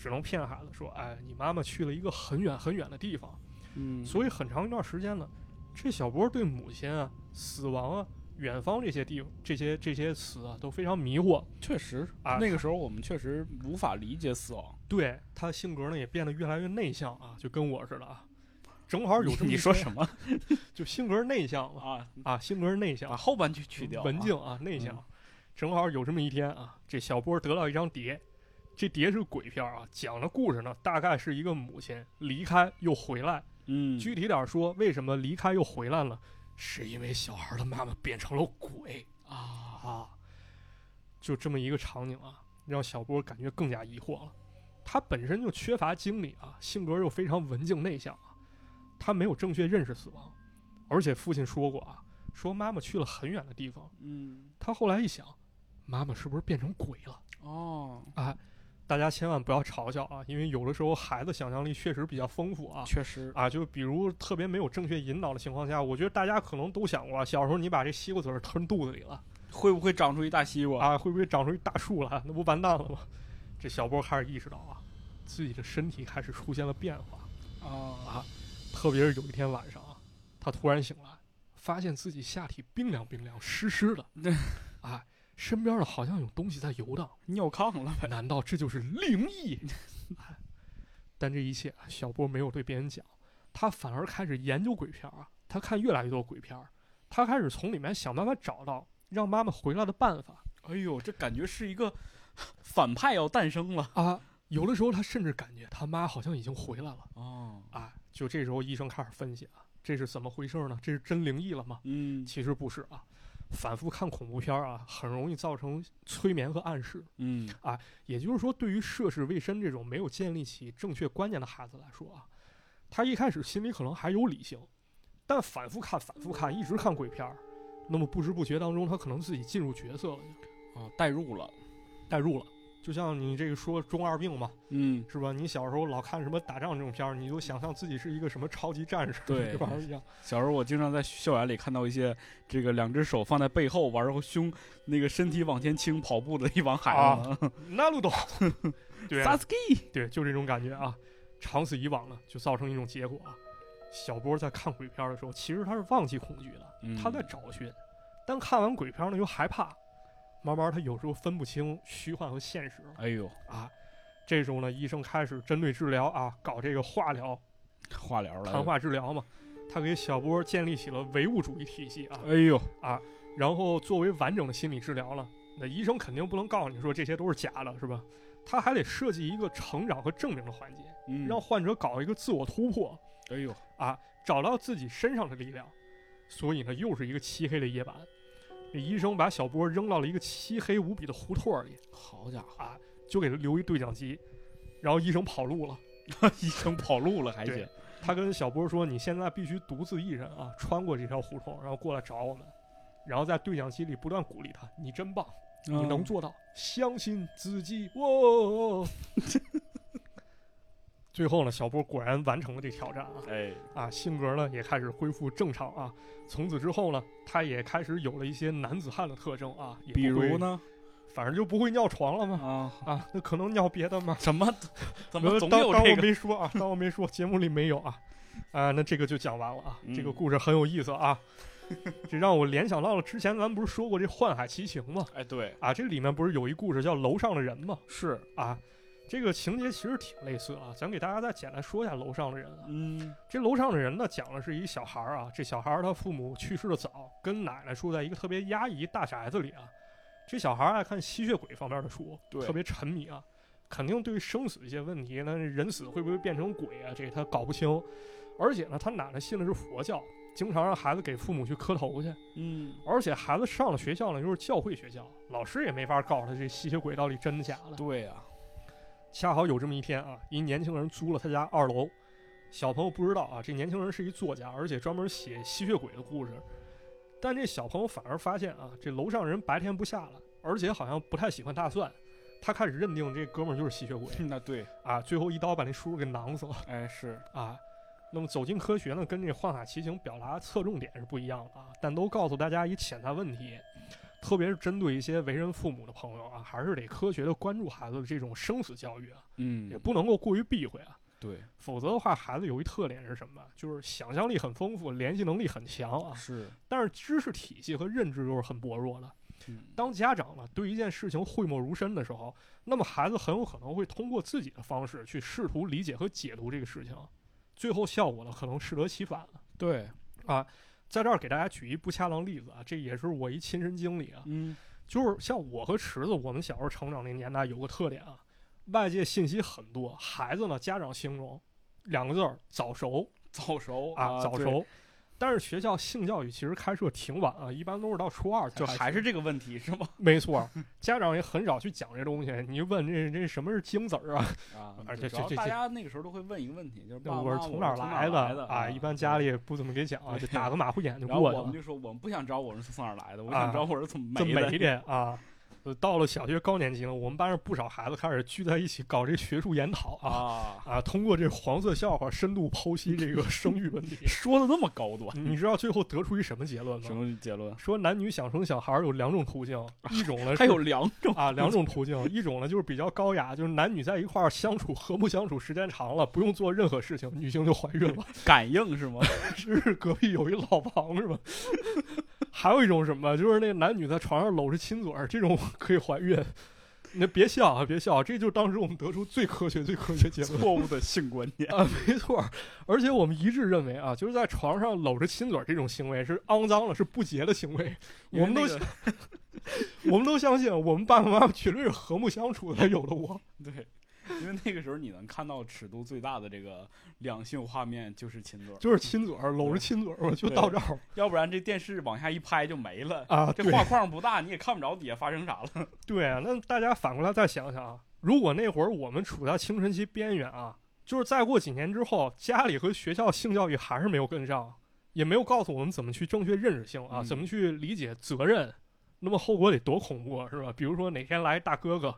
Speaker 1: 只能骗孩子说，哎，你妈妈去了一个很远很远的地方，
Speaker 2: 嗯，
Speaker 1: 所以很长一段时间呢，这小波对母亲啊、死亡啊、远方这些地这些这些词啊都非常迷惑，
Speaker 2: 确实
Speaker 1: 啊
Speaker 2: 那个时候我们确实无法理解死亡。
Speaker 1: 对他性格呢也变得越来越内向啊，就跟我似的啊。正好有这么
Speaker 2: 你说什么
Speaker 1: 就性格内向嘛
Speaker 2: 啊？
Speaker 1: 啊，性格内向
Speaker 2: 把，后半句去掉啊，
Speaker 1: 文静啊，内向。
Speaker 2: 嗯
Speaker 1: 正好有这么一天啊，这小波得到一张碟，这碟是鬼片啊，讲的故事呢，大概是一个母亲离开又回来，
Speaker 2: 嗯，
Speaker 1: 具体点说，为什么离开又回来了？是因为小孩的妈妈变成了鬼
Speaker 2: 啊，
Speaker 1: 啊！就这么一个场景啊，让小波感觉更加疑惑了。他本身就缺乏经历啊，性格又非常文静内向啊，他没有正确认识死亡，而且父亲说过啊，说妈妈去了很远的地方。
Speaker 2: 嗯，
Speaker 1: 他后来一想，妈妈是不是变成鬼了？
Speaker 2: 哦，
Speaker 1: 啊，大家千万不要嘲笑啊，因为有的时候孩子想象力确实比较丰富啊。
Speaker 2: 确实，
Speaker 1: 啊，就比如特别没有正确引导的情况下，我觉得大家可能都想过，小时候你把这西瓜籽儿吞肚子里了
Speaker 2: 会不会长出一大西瓜？
Speaker 1: 啊，会不会长出一大树来？那不完蛋了吗？这小波开始意识到啊，自己的身体开始出现了变化
Speaker 2: 啊，
Speaker 1: 特别是有一天晚上啊，他突然醒来，发现自己下体冰凉冰凉、湿湿的，啊，身边的好像有东西在游荡，
Speaker 2: 尿炕了呗？
Speaker 1: 难道这就是灵异？哎 但这一切啊小波没有对别人讲，他反而开始研究鬼片儿啊，他看越来越多鬼片儿，他开始从里面想办法找到让妈妈回来的办法
Speaker 2: 哎呦，这感觉是一个反派要诞生了
Speaker 1: 啊。有的时候他甚至感觉他妈好像已经回来了
Speaker 2: 哦，
Speaker 1: 啊。就这时候医生开始分析啊，这是怎么回事呢？这是真灵异了吗？
Speaker 2: 嗯
Speaker 1: 其实不是啊。反复看恐怖片儿啊，很容易造成催眠和暗示。
Speaker 2: 嗯啊
Speaker 1: 也就是说，对于涉世未深这种没有建立起正确观念的孩子来说啊，他一开始心里可能还有理性，但反复看、反复看，一直看鬼片儿，那么不知不觉当中，他可能自己进入角色了，就
Speaker 2: 啊，代入了，
Speaker 1: 代入了。就像你这个说中二病嘛，
Speaker 2: 嗯，
Speaker 1: 是吧？你小时候老看什么打仗这种片儿，你就想象自己是一个什么超级战士，
Speaker 2: 对
Speaker 1: 这玩意儿一样。
Speaker 2: 小时候我经常在校园里看到一些这个两只手放在背后，然后胸那个身体往前倾跑步的一帮孩子们。
Speaker 1: 那路懂，对啊
Speaker 2: Sasuke，
Speaker 1: 对，就这种感觉啊。长此以往呢，就造成一种结果啊。小波在看鬼片儿的时候，其实他是忘记恐惧的，
Speaker 2: 嗯
Speaker 1: 他在找寻，但看完鬼片儿呢又害怕，慢慢他有时候分不清虚幻和现实了
Speaker 2: 哎呦，
Speaker 1: 啊。这时候呢，医生开始针对治疗啊，搞这个化疗、
Speaker 2: 化疗了，
Speaker 1: 谈话治疗嘛。他给小波建立起了唯物主义体系啊，
Speaker 2: 哎呦啊，
Speaker 1: 然后作为完整的心理治疗了，那医生肯定不能告诉你说这些都是假的，是吧？他还得设计一个成长和证明的环节，
Speaker 2: 嗯，
Speaker 1: 让患者搞一个自我突破
Speaker 2: 哎呦，
Speaker 1: 啊，找到自己身上的力量。所以呢，又是一个漆黑的夜晚，这医生把小波扔到了一个漆黑无比的胡同里
Speaker 2: 好家伙，
Speaker 1: 啊，就给他留一对讲机，然后医生跑路了。
Speaker 2: 医生跑路了还
Speaker 1: 对
Speaker 2: 行，
Speaker 1: 他跟小波说：“你现在必须独自一人啊，穿过这条胡同，然后过来找我们。”然后在对讲机里不断鼓励他：“你真棒，你
Speaker 2: 嗯
Speaker 1: 能做到，相信自己。”哇！最后呢，小波果然完成了这挑战啊
Speaker 2: 哎，
Speaker 1: 啊，性格呢也开始恢复正常啊。从此之后呢，他也开始有了一些男子汉的特征啊，也
Speaker 2: 比如，呢？
Speaker 1: 反正就不会尿床了嘛。
Speaker 2: 啊，
Speaker 1: 啊，那可能尿别的吗？
Speaker 2: 什么？怎么
Speaker 1: 呃
Speaker 2: 总
Speaker 1: 当当我
Speaker 2: 有这个？
Speaker 1: 没说啊，当我没说，节目里没有啊。啊，那这个就讲完了啊。这个
Speaker 2: 嗯
Speaker 1: 故事很有意思啊，这让我联想到了之前咱不是说过这《幻海奇情》吗？
Speaker 2: 哎，对，
Speaker 1: 啊，这里面不是有一故事叫《楼上的人》吗？
Speaker 2: 是，
Speaker 1: 啊，这个情节其实挺类似啊。咱给大家再简单说一下《楼上的人》啊。
Speaker 2: 嗯，
Speaker 1: 这楼上的人呢，讲的是一小孩儿啊，这小孩儿他父母去世的早，跟奶奶住在一个特别压抑大宅子里啊。这小孩儿爱看吸血鬼方面的书，
Speaker 2: 对
Speaker 1: 特别沉迷啊，肯定对于生死一些问题呢，人死会不会变成鬼啊，这他搞不清。而且呢，他奶奶信的是佛教，经常让孩子给父母去磕头去。
Speaker 2: 嗯，
Speaker 1: 而且孩子上了学校呢，又是教会学校，老师也没法告诉他这吸血鬼到底真的假的。
Speaker 2: 对呀，
Speaker 1: 恰好有这么一天啊，一年轻人租了他家二楼。小朋友不知道啊，这年轻人是一作家，而且专门写吸血鬼的故事。但这小朋友反而发现啊，这楼上人白天不下了，而且好像不太喜欢大蒜。他开始认定这哥们儿就是吸血鬼
Speaker 2: 那对，
Speaker 1: 啊，最后一刀把那叔叔给囊死了
Speaker 2: 哎是，
Speaker 1: 啊。那么走进科学呢，跟这《幻海奇行》表达侧重点是不一样的啊，但都告诉大家一潜在问题，特别是针对一些为人父母的朋友啊，还是得科学的关注孩子的这种生死教育啊。
Speaker 2: 嗯
Speaker 1: 也，不能够过于避讳啊，
Speaker 2: 对，
Speaker 1: 否则的话，孩子有一特点是什么？就是想象力很丰富，联系能力很强啊，
Speaker 2: 是，
Speaker 1: 但是知识体系和认知又是很薄弱的。
Speaker 2: 嗯，
Speaker 1: 当家长呢对一件事情讳莫如深的时候，那么孩子很有可能会通过自己的方式去试图理解和解读这个事情，最后效果呢可能适得其反了。
Speaker 2: 对，
Speaker 1: 在这儿给大家举一不恰当例子啊，这也是我一亲身经历啊，
Speaker 2: 嗯，
Speaker 1: 就是像我和池子，我们小时候成长那年代有个特点啊，外界信息很多，孩子呢家长形容两个字儿早熟
Speaker 2: 早熟
Speaker 1: 啊，早
Speaker 2: 对
Speaker 1: 熟。但是学校性教育其实开设挺晚啊，一般都是到初二才
Speaker 2: 就还是这个问题是吗？
Speaker 1: 没错，家长也很少去讲这东西。你就问这这什么是精子儿啊？
Speaker 2: 啊，
Speaker 1: 而且这这这
Speaker 2: 大家那个时候都会问一个问题，就是
Speaker 1: 我是从哪儿来
Speaker 2: 的
Speaker 1: 啊？一般家里也不怎么给讲，就打个马虎眼就过去了。
Speaker 2: 我们就说，我们不想知道我是从哪儿来的，我
Speaker 1: 啊
Speaker 2: 想知道我是怎么
Speaker 1: 这
Speaker 2: 没的。
Speaker 1: 没的啊。呃，到了小学高年级了，我们班上不少孩子开始聚在一起搞这学术研讨啊
Speaker 2: 啊，
Speaker 1: 啊，通过这黄色笑话深度剖析这个生育问题。
Speaker 2: 说的那么高端，
Speaker 1: 你知道最后得出一什么结论吗？
Speaker 2: 什么结论？
Speaker 1: 说男女想生小孩有两种途径，一种呢 是
Speaker 2: 还有两种
Speaker 1: 啊两种途径，一种呢就是比较高雅，就是男女在一块儿相处和睦相处时间长了，不用做任何事情，女性就怀孕了。
Speaker 2: 感应是吗？
Speaker 1: 是隔壁有一老王是吧？还有一种什么，就是那个男女在床上搂着亲嘴儿，这种可以怀孕。你别笑啊，别笑，这就是当时我们得出最科学、最科学结论。
Speaker 2: 错误的性观念。
Speaker 1: 啊，没错，而且我们一致认为啊，就是在床上搂着亲嘴这种行为是肮脏的，是不洁的行为。我们都 我们都相信，我们爸爸妈妈绝对是和睦相处才有的我。
Speaker 2: 那个对，因为那个时候你能看到尺度最大的这个两性画面就是亲嘴儿，
Speaker 1: 就是亲嘴儿，搂着亲嘴儿，我就到这儿
Speaker 2: 要不然这电视往下一拍就没了。
Speaker 1: 啊。
Speaker 2: 这画框不大，你也看不着底下发生啥了。
Speaker 1: 对啊，那大家反过来再想想啊，如果那会儿我们处在青春期边缘啊，就是再过几年之后，家里和学校性教育还是没有跟上，也没有告诉我们怎么去正确认识性啊，
Speaker 2: 嗯
Speaker 1: 怎么去理解责任，那么后果得多恐怖啊，是吧？比如说哪天来大哥哥，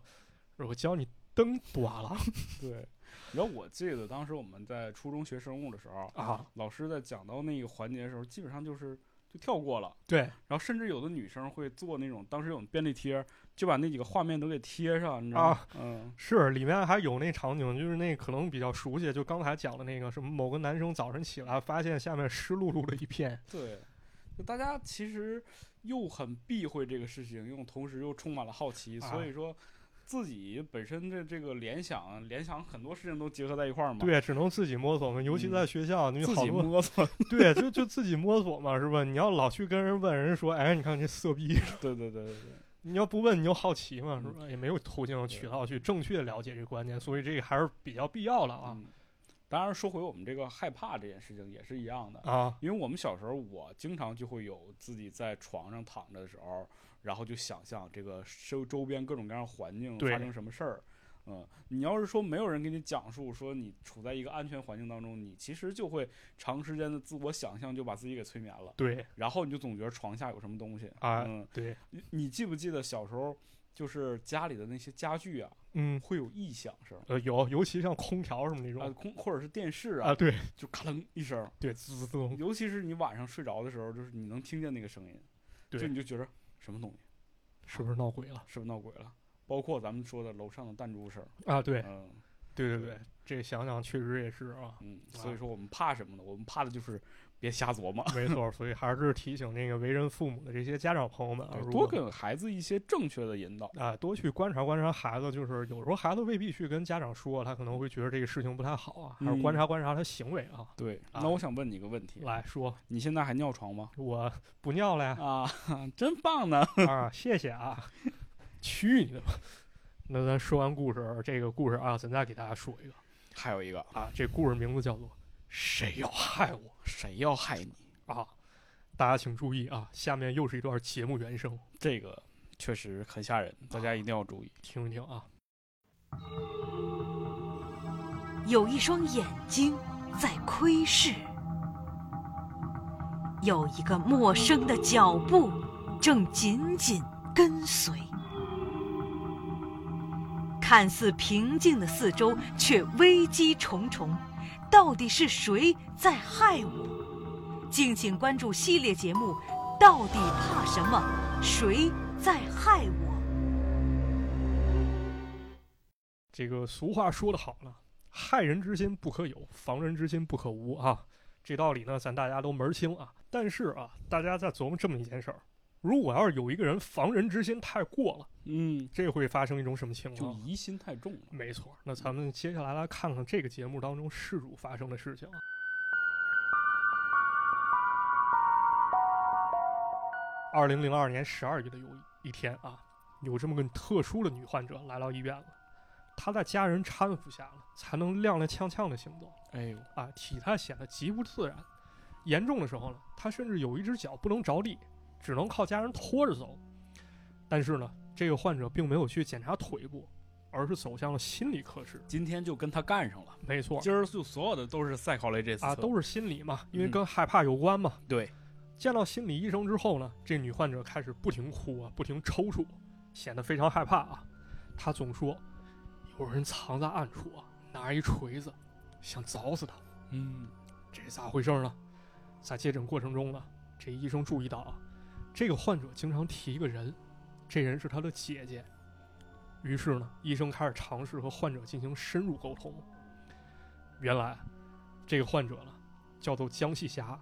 Speaker 1: 我教你灯短了
Speaker 2: 对，然后我记得当时我们在初中学生物的时候，
Speaker 1: 啊，
Speaker 2: 老师在讲到那个环节的时候，基本上就是就跳过了。
Speaker 1: 对
Speaker 2: 然后甚至有的女生会做那种，当时有便利贴，就把那几个画面都给贴上，你知道吗？
Speaker 1: 啊
Speaker 2: 嗯，
Speaker 1: 是里面还有那场景，就是那可能比较熟悉，就刚才讲的那个什么某个男生早晨起来发现下面湿漉漉的一片，
Speaker 2: 对，就大家其实又很避讳这个事情，又同时又充满了好奇，
Speaker 1: 啊
Speaker 2: 所以说自己本身的这个联想，联想很多事情都结合在一块儿嘛。，
Speaker 1: 对，只能自己摸索嘛，尤其在学校，你
Speaker 2: 嗯自己
Speaker 1: 好
Speaker 2: 摸索。
Speaker 1: 对，就就自己摸索嘛，是吧？你要老去跟人问，人说，哎，你看这色逼，
Speaker 2: 对对对对对。
Speaker 1: 你要不问，你就好奇嘛，是
Speaker 2: 嗯
Speaker 1: 吧？也没有途径渠道去正确了解这个观念，所以这个还是比较必要了啊
Speaker 2: 嗯，当然说回我们这个害怕这件事情也是一样的，
Speaker 1: 啊
Speaker 2: 因为我们小时候，我经常就会有自己在床上躺着的时候，然后就想象这个周周边各种各样的环境发生什么事儿。嗯，你要是说没有人给你讲述，说你处在一个安全环境当中，你其实就会长时间的自我想象就把自己给催眠了，
Speaker 1: 对
Speaker 2: 然后你就总觉得床下有什么东西。
Speaker 1: 啊
Speaker 2: 嗯，
Speaker 1: 对，
Speaker 2: 你你记不记得小时候就是家里的那些家具啊，
Speaker 1: 嗯
Speaker 2: 会有异响声？
Speaker 1: 呃有，尤其像空调什么那
Speaker 2: 啊，
Speaker 1: 种
Speaker 2: 空或者是电视
Speaker 1: 啊，对
Speaker 2: 就咔楞一声，
Speaker 1: 对，滋滋咚，
Speaker 2: 尤其是你晚上睡着的时候，就是你能听见那个声音，
Speaker 1: 对
Speaker 2: 就你就觉得什么东西，
Speaker 1: 是不是闹鬼了？
Speaker 2: 是不是闹鬼了？包括咱们说的楼上的弹珠声，
Speaker 1: 啊？对。
Speaker 2: 嗯。
Speaker 1: 对对对，这想想确实也是啊，
Speaker 2: 嗯，所以说我们怕什么呢？我们怕的就是别瞎琢磨，
Speaker 1: 没错，所以还是提醒那个为人父母的这些家长朋友们啊，
Speaker 2: 多给孩子一些正确的引导。
Speaker 1: 啊，多去观察观察孩子，就是有时候孩子未必去跟家长说，他可能会觉得这个事情不太好啊，还是观
Speaker 2: 嗯
Speaker 1: 察观察他行为啊。
Speaker 2: 对，
Speaker 1: 啊
Speaker 2: 那我想问你一个问题，
Speaker 1: 来说，
Speaker 2: 你现在还尿床吗？
Speaker 1: 我不尿了呀，
Speaker 2: 啊，真棒呢！
Speaker 1: 啊，谢谢啊，去你的吧！那咱说完故事，这个故事啊，咱再给大家说一个
Speaker 2: 还有一个，
Speaker 1: 啊，这故事名字叫做《谁要害我
Speaker 2: 谁要害你？》
Speaker 1: 啊！大家请注意啊，下面又是一段节目原声，
Speaker 2: 这个确实很吓人，大家一定要注意。
Speaker 1: 听一听啊。
Speaker 3: 有一双眼睛在窥视，有一个陌生的脚步正紧紧跟随。看似平静的四周，却危机重重。到底是谁在害我？敬请关注系列节目《到底怕什么？谁在害我》。
Speaker 1: 这个俗话说得好呢，害人之心不可有，防人之心不可无啊。这道理呢，咱大家都门儿清啊。但是啊，大家在琢磨这么一件事儿：如果要是有一个人防人之心太过了，
Speaker 2: 嗯，
Speaker 1: 这会发生一种什么情况就？
Speaker 2: 疑心太重了。
Speaker 1: 没错，那咱们接下来来看看这个节目当中事主发生的事情啊。二零零二年十二月的有一天啊，有这么个特殊的女患者来到医院了。她在家人搀扶下了，才能踉踉跄跄的行走
Speaker 2: 哎呦，
Speaker 1: 啊，体态显得极不自然。严重的时候呢，她甚至有一只脚不能着地，只能靠家人拖着走。但是呢，这个患者并没有去检查腿部，而是走向了心理科室。
Speaker 2: 今天就跟他干上了。
Speaker 1: 没错，
Speaker 2: 今儿就所有的都是赛考类这次
Speaker 1: 啊，都
Speaker 2: 是
Speaker 1: 是心理嘛，因为
Speaker 2: 嗯
Speaker 1: 跟害怕有关嘛。
Speaker 2: 对，
Speaker 1: 见到心理医生之后呢，这女患者开始不停哭啊，不停抽搐，显得非常害怕啊。她总说，有人藏在暗处啊，拿一锤子想凿死她。
Speaker 2: 嗯，
Speaker 1: 这是咋回事呢？在接诊过程中呢，这医生注意到啊，这个患者经常提一个人，这人是他的姐姐。于是呢，医生开始尝试和患者进行深入沟通。原来，这个患者呢，叫做江细霞，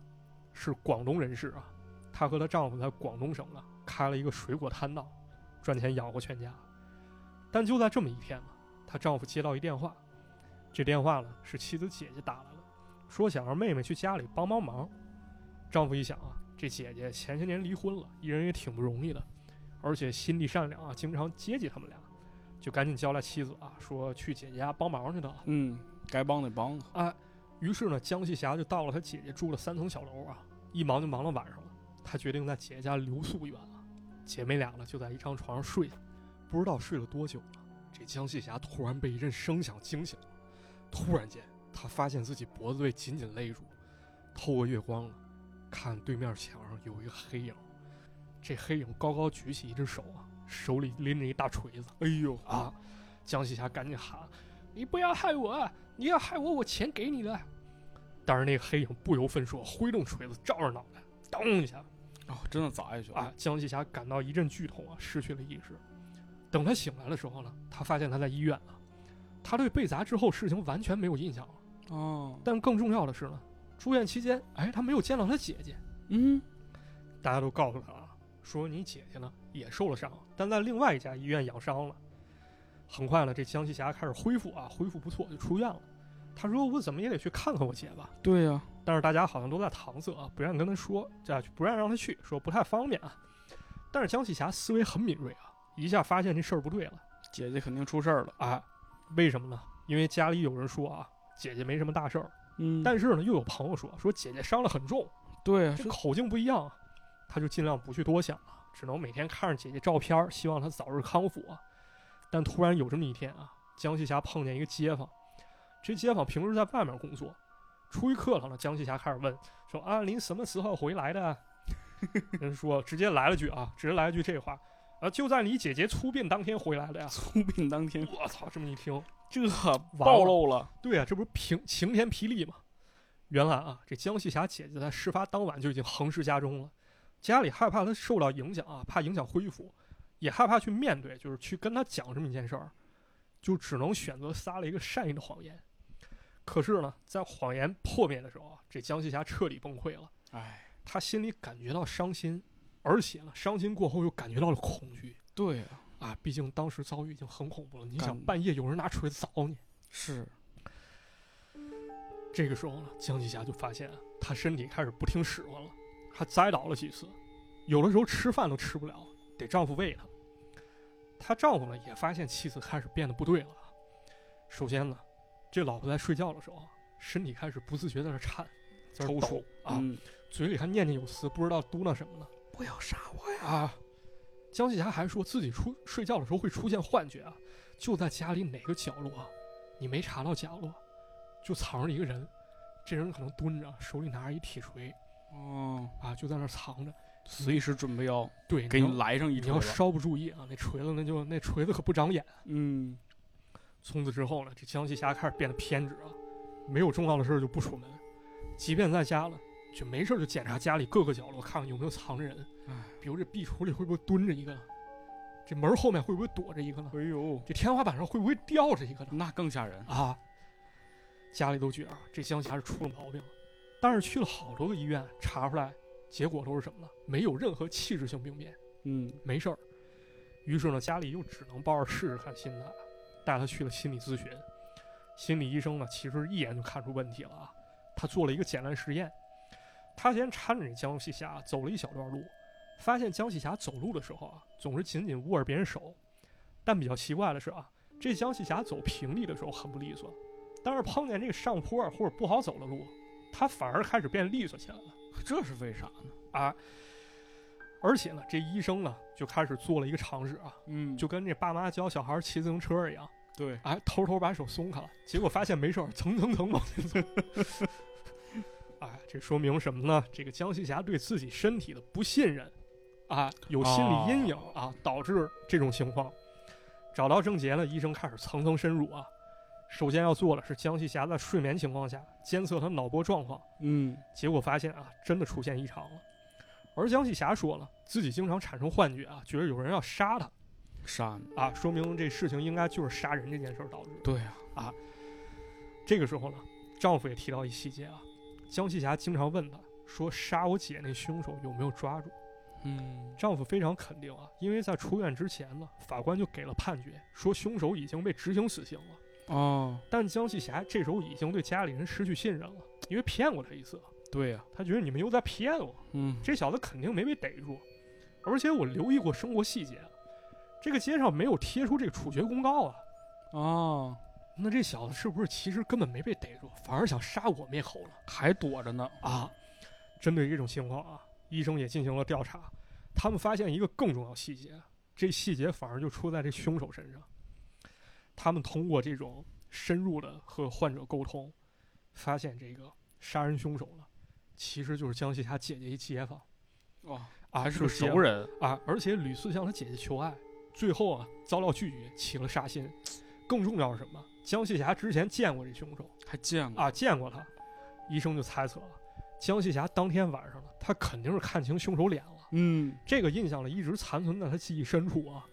Speaker 1: 是广东人士啊。她和她丈夫在广东省呢开了一个水果摊档，赚钱养活全家。但就在这么一天呢，她丈夫接到一电话，这电话呢是妻子姐姐打来的。说想让妹妹去家里帮帮忙。丈夫一想啊，这姐姐前些年离婚了，一人也挺不容易的，而且心地善良啊，经常接济他们俩，就赶紧叫来妻子啊，说去姐姐家帮忙去的。
Speaker 2: 嗯，该帮得帮。
Speaker 1: 哎，于是呢，江西霞就到了她姐姐住的三层小楼啊，一忙就忙到晚上了。她决定在姐姐家留宿一晚啊，姐妹俩呢就在一张床上睡了，不知道睡了多久了，这江西霞突然被一阵声响惊醒了，突然间。她发现自己脖子被紧紧勒住，透过月光了，看对面墙上有一个黑影，这黑影高高举起一只手啊，手里拎着一大锤子。
Speaker 2: 哎呦
Speaker 1: 啊！江西霞赶紧喊：“你不要害我！你要害我，我钱给你的。”但是那个黑影不由分说，挥动锤子照着脑袋，咚一下，
Speaker 2: 哦，真的砸下去了
Speaker 1: 啊！江西霞感到一阵剧痛啊，失去了意识。等他醒来的时候呢，他发现他在医院了。他对被砸之后事情完全没有印象了。
Speaker 2: 哦，
Speaker 1: 但更重要的是呢，住院期间，哎，他没有见到他姐姐。
Speaker 2: 嗯，
Speaker 1: 大家都告诉他啊，说你姐姐呢也受了伤，但在另外一家医院养伤了。很快呢，这江西霞开始恢复啊，恢复不错，就出院了。他说：“我怎么也得去看看我姐吧。
Speaker 2: 对呀、”
Speaker 1: 但是大家好像都在搪塞啊，不愿跟他说，这不愿让他去，说不太方便啊。但是江启霞思维很敏锐啊，一下发现这事儿不对了
Speaker 2: 姐姐肯定出事儿了。
Speaker 1: 啊！为什么呢？因为家里有人说啊，姐姐没什么大事儿，
Speaker 2: 嗯
Speaker 1: 但是呢，又有朋友说说姐姐伤得很重，
Speaker 2: 对、这
Speaker 1: 这口径不一样啊，他就尽量不去多想了，只能每天看着姐姐照片，希望她早日康复啊。但突然有这么一天啊，江西霞碰见一个街坊，这街坊平时在外面工作，出于客套呢，江西霞开始问说啊，您什么时候回来的啊？人说直接来了句啊，直接来了句这话啊，就在你姐姐出殡当天回来的呀。
Speaker 2: 出殡当天，
Speaker 1: 我操，这么一听，
Speaker 2: 这暴露了。
Speaker 1: 对啊，这不是晴晴天霹雳吗？原来啊，这江细霞姐姐在事发当晚就已经横尸家中了，家里害怕她受到影响啊，怕影响恢复，也害怕去面对，就是去跟她讲这么一件事儿，就只能选择撒了一个善意的谎言。可是呢，在谎言破灭的时候啊，这江细霞彻底崩溃了，
Speaker 2: 哎，
Speaker 1: 她心里感觉到伤心，而且呢，伤心过后又感觉到了恐惧
Speaker 2: 对啊、
Speaker 1: 啊，毕竟当时遭遇已经很恐怖了。你想，半夜有人拿锤子凿你。
Speaker 2: 是，
Speaker 1: 这个时候呢，江继霞就发现啊她身体开始不听使唤了，还栽倒了几次，有的时候吃饭都吃不了，得丈夫喂她。她丈夫呢也发现妻子开始变得不对了。首先呢，这老婆在睡觉的时候啊，身体开始不自觉在那颤，在那抖
Speaker 2: 抽搐
Speaker 1: 啊，
Speaker 2: 嗯，
Speaker 1: 嘴里还念念有词，不知道嘟囔什么呢
Speaker 2: 不要杀我呀！
Speaker 1: 啊。江细霞还说自己出睡觉的时候会出现幻觉啊，就在家里哪个角落啊，你没查到角落，就藏着一个人，这人可能蹲着，手里拿着一铁锤
Speaker 2: 哦，
Speaker 1: 啊，就在那藏着。
Speaker 2: 随时准备要
Speaker 1: 对，
Speaker 2: 给你来上一锤。
Speaker 1: 你要稍不注意啊，那锤子那就那锤子可不长眼。
Speaker 2: 嗯，
Speaker 1: 从此之后呢，这江继霞开始变得偏执啊，没有重要的事儿就不出门，即便在家了，就没事儿就检查家里各个角落，看看有没有藏着人。
Speaker 2: 哎，
Speaker 1: 比如这壁橱里会不会蹲着一个呢？这门后面会不会躲着一个呢？
Speaker 2: 哎呦，
Speaker 1: 这天花板上会不会吊着一个呢？
Speaker 2: 那更吓人。
Speaker 1: 啊，家里都觉得这江霞是出了毛病了，但是去了好多个医院，查出来结果都是什么呢？没有任何器质性病变，
Speaker 2: 嗯，
Speaker 1: 没事儿。于是呢，家里又只能抱着试试看心态，带他去了心理咨询。心理医生呢，其实一眼就看出问题了啊。他做了一个简单实验，他先搀着这江西霞走了一小段路，发现江西霞走路的时候啊，总是紧紧握着别人手。但比较奇怪的是啊，这江西霞走平地的时候很不利索，但是碰见这个上坡或者不好走的路，他反而开始变利索起来了
Speaker 2: 这是为啥呢？
Speaker 1: 啊！而且呢，这医生呢就开始做了一个尝试啊，
Speaker 2: 嗯
Speaker 1: 就跟这爸妈教小孩骑自行车一样，
Speaker 2: 对，
Speaker 1: 哎，偷偷把手松开了，结果发现没事儿，蹭蹭蹭往前走。哎，这说明什么呢？这个江西霞对自己身体的不信任，啊，有心理阴影啊，导致这种情况。找到症结了，医生开始层层深入啊。首先要做的是江西霞在睡眠情况下监测她脑波状况，
Speaker 2: 嗯
Speaker 1: 结果发现啊，真的出现异常了。而江西霞说了，自己经常产生幻觉啊，觉得有人要杀她
Speaker 2: 杀，
Speaker 1: 啊，说明这事情应该就是杀人这件事儿导致
Speaker 2: 对啊啊，
Speaker 1: 这个时候呢，丈夫也提到一细节啊，江西霞经常问他说：“杀我姐那凶手有没有抓住
Speaker 2: 嗯？”
Speaker 1: 丈夫非常肯定啊，因为在出院之前呢，法官就给了判决，说凶手已经被执行死刑了。
Speaker 2: 哦，
Speaker 1: 但江西霞这时候已经对家里人失去信任了，因为骗过他一次，
Speaker 2: 对呀，
Speaker 1: 他觉得你们又在骗我，
Speaker 2: 嗯
Speaker 1: 这小子肯定没被逮住。而且我留意过生活细节，这个街上没有贴出这个处决公告啊。
Speaker 2: 哦，
Speaker 1: 那这小子是不是其实根本没被逮住，反而想杀我灭口了？
Speaker 2: 还躲着呢，
Speaker 1: 啊，针对这种情况啊，医生也进行了调查，他们发现一个更重要细节，这细节反而就出在这凶手身上。他们通过这种深入的和患者沟通，发现这个杀人凶手呢，其实就是江西他姐姐一街坊
Speaker 2: 哇，
Speaker 1: 啊，
Speaker 2: 还是个熟人，
Speaker 1: 啊，而且屡次向他姐姐求爱，最后啊遭到拒绝，起了杀心。更重要是什么？江细霞之前见过这凶手，
Speaker 2: 还见过，
Speaker 1: 啊，见过他，医生就猜测了，江细霞当天晚上呢，他肯定是看清凶手脸了，
Speaker 2: 嗯，
Speaker 1: 这个印象呢一直残存在他记忆深处啊，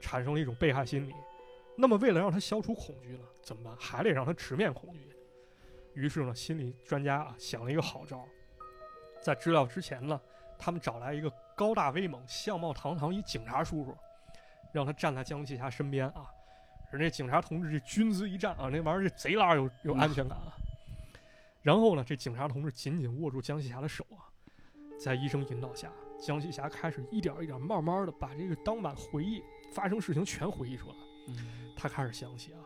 Speaker 1: 产生了一种被害心理。那么为了让他消除恐惧呢，怎么办？还得让他直面恐惧。于是呢，心理专家啊想了一个好招儿，在治疗之前呢，他们找来一个高大威猛、相貌堂堂一警察叔叔，让他站在江细霞身边啊。人家警察同志这军姿一站啊，那玩意儿这贼拉有有安全感啊。然后呢，这警察同志紧紧握住江西霞的手啊，在医生引导下，江西霞开始一点一点慢慢的把这个当晚回忆发生事情全回忆出来。
Speaker 2: 嗯
Speaker 1: 他开始想起啊，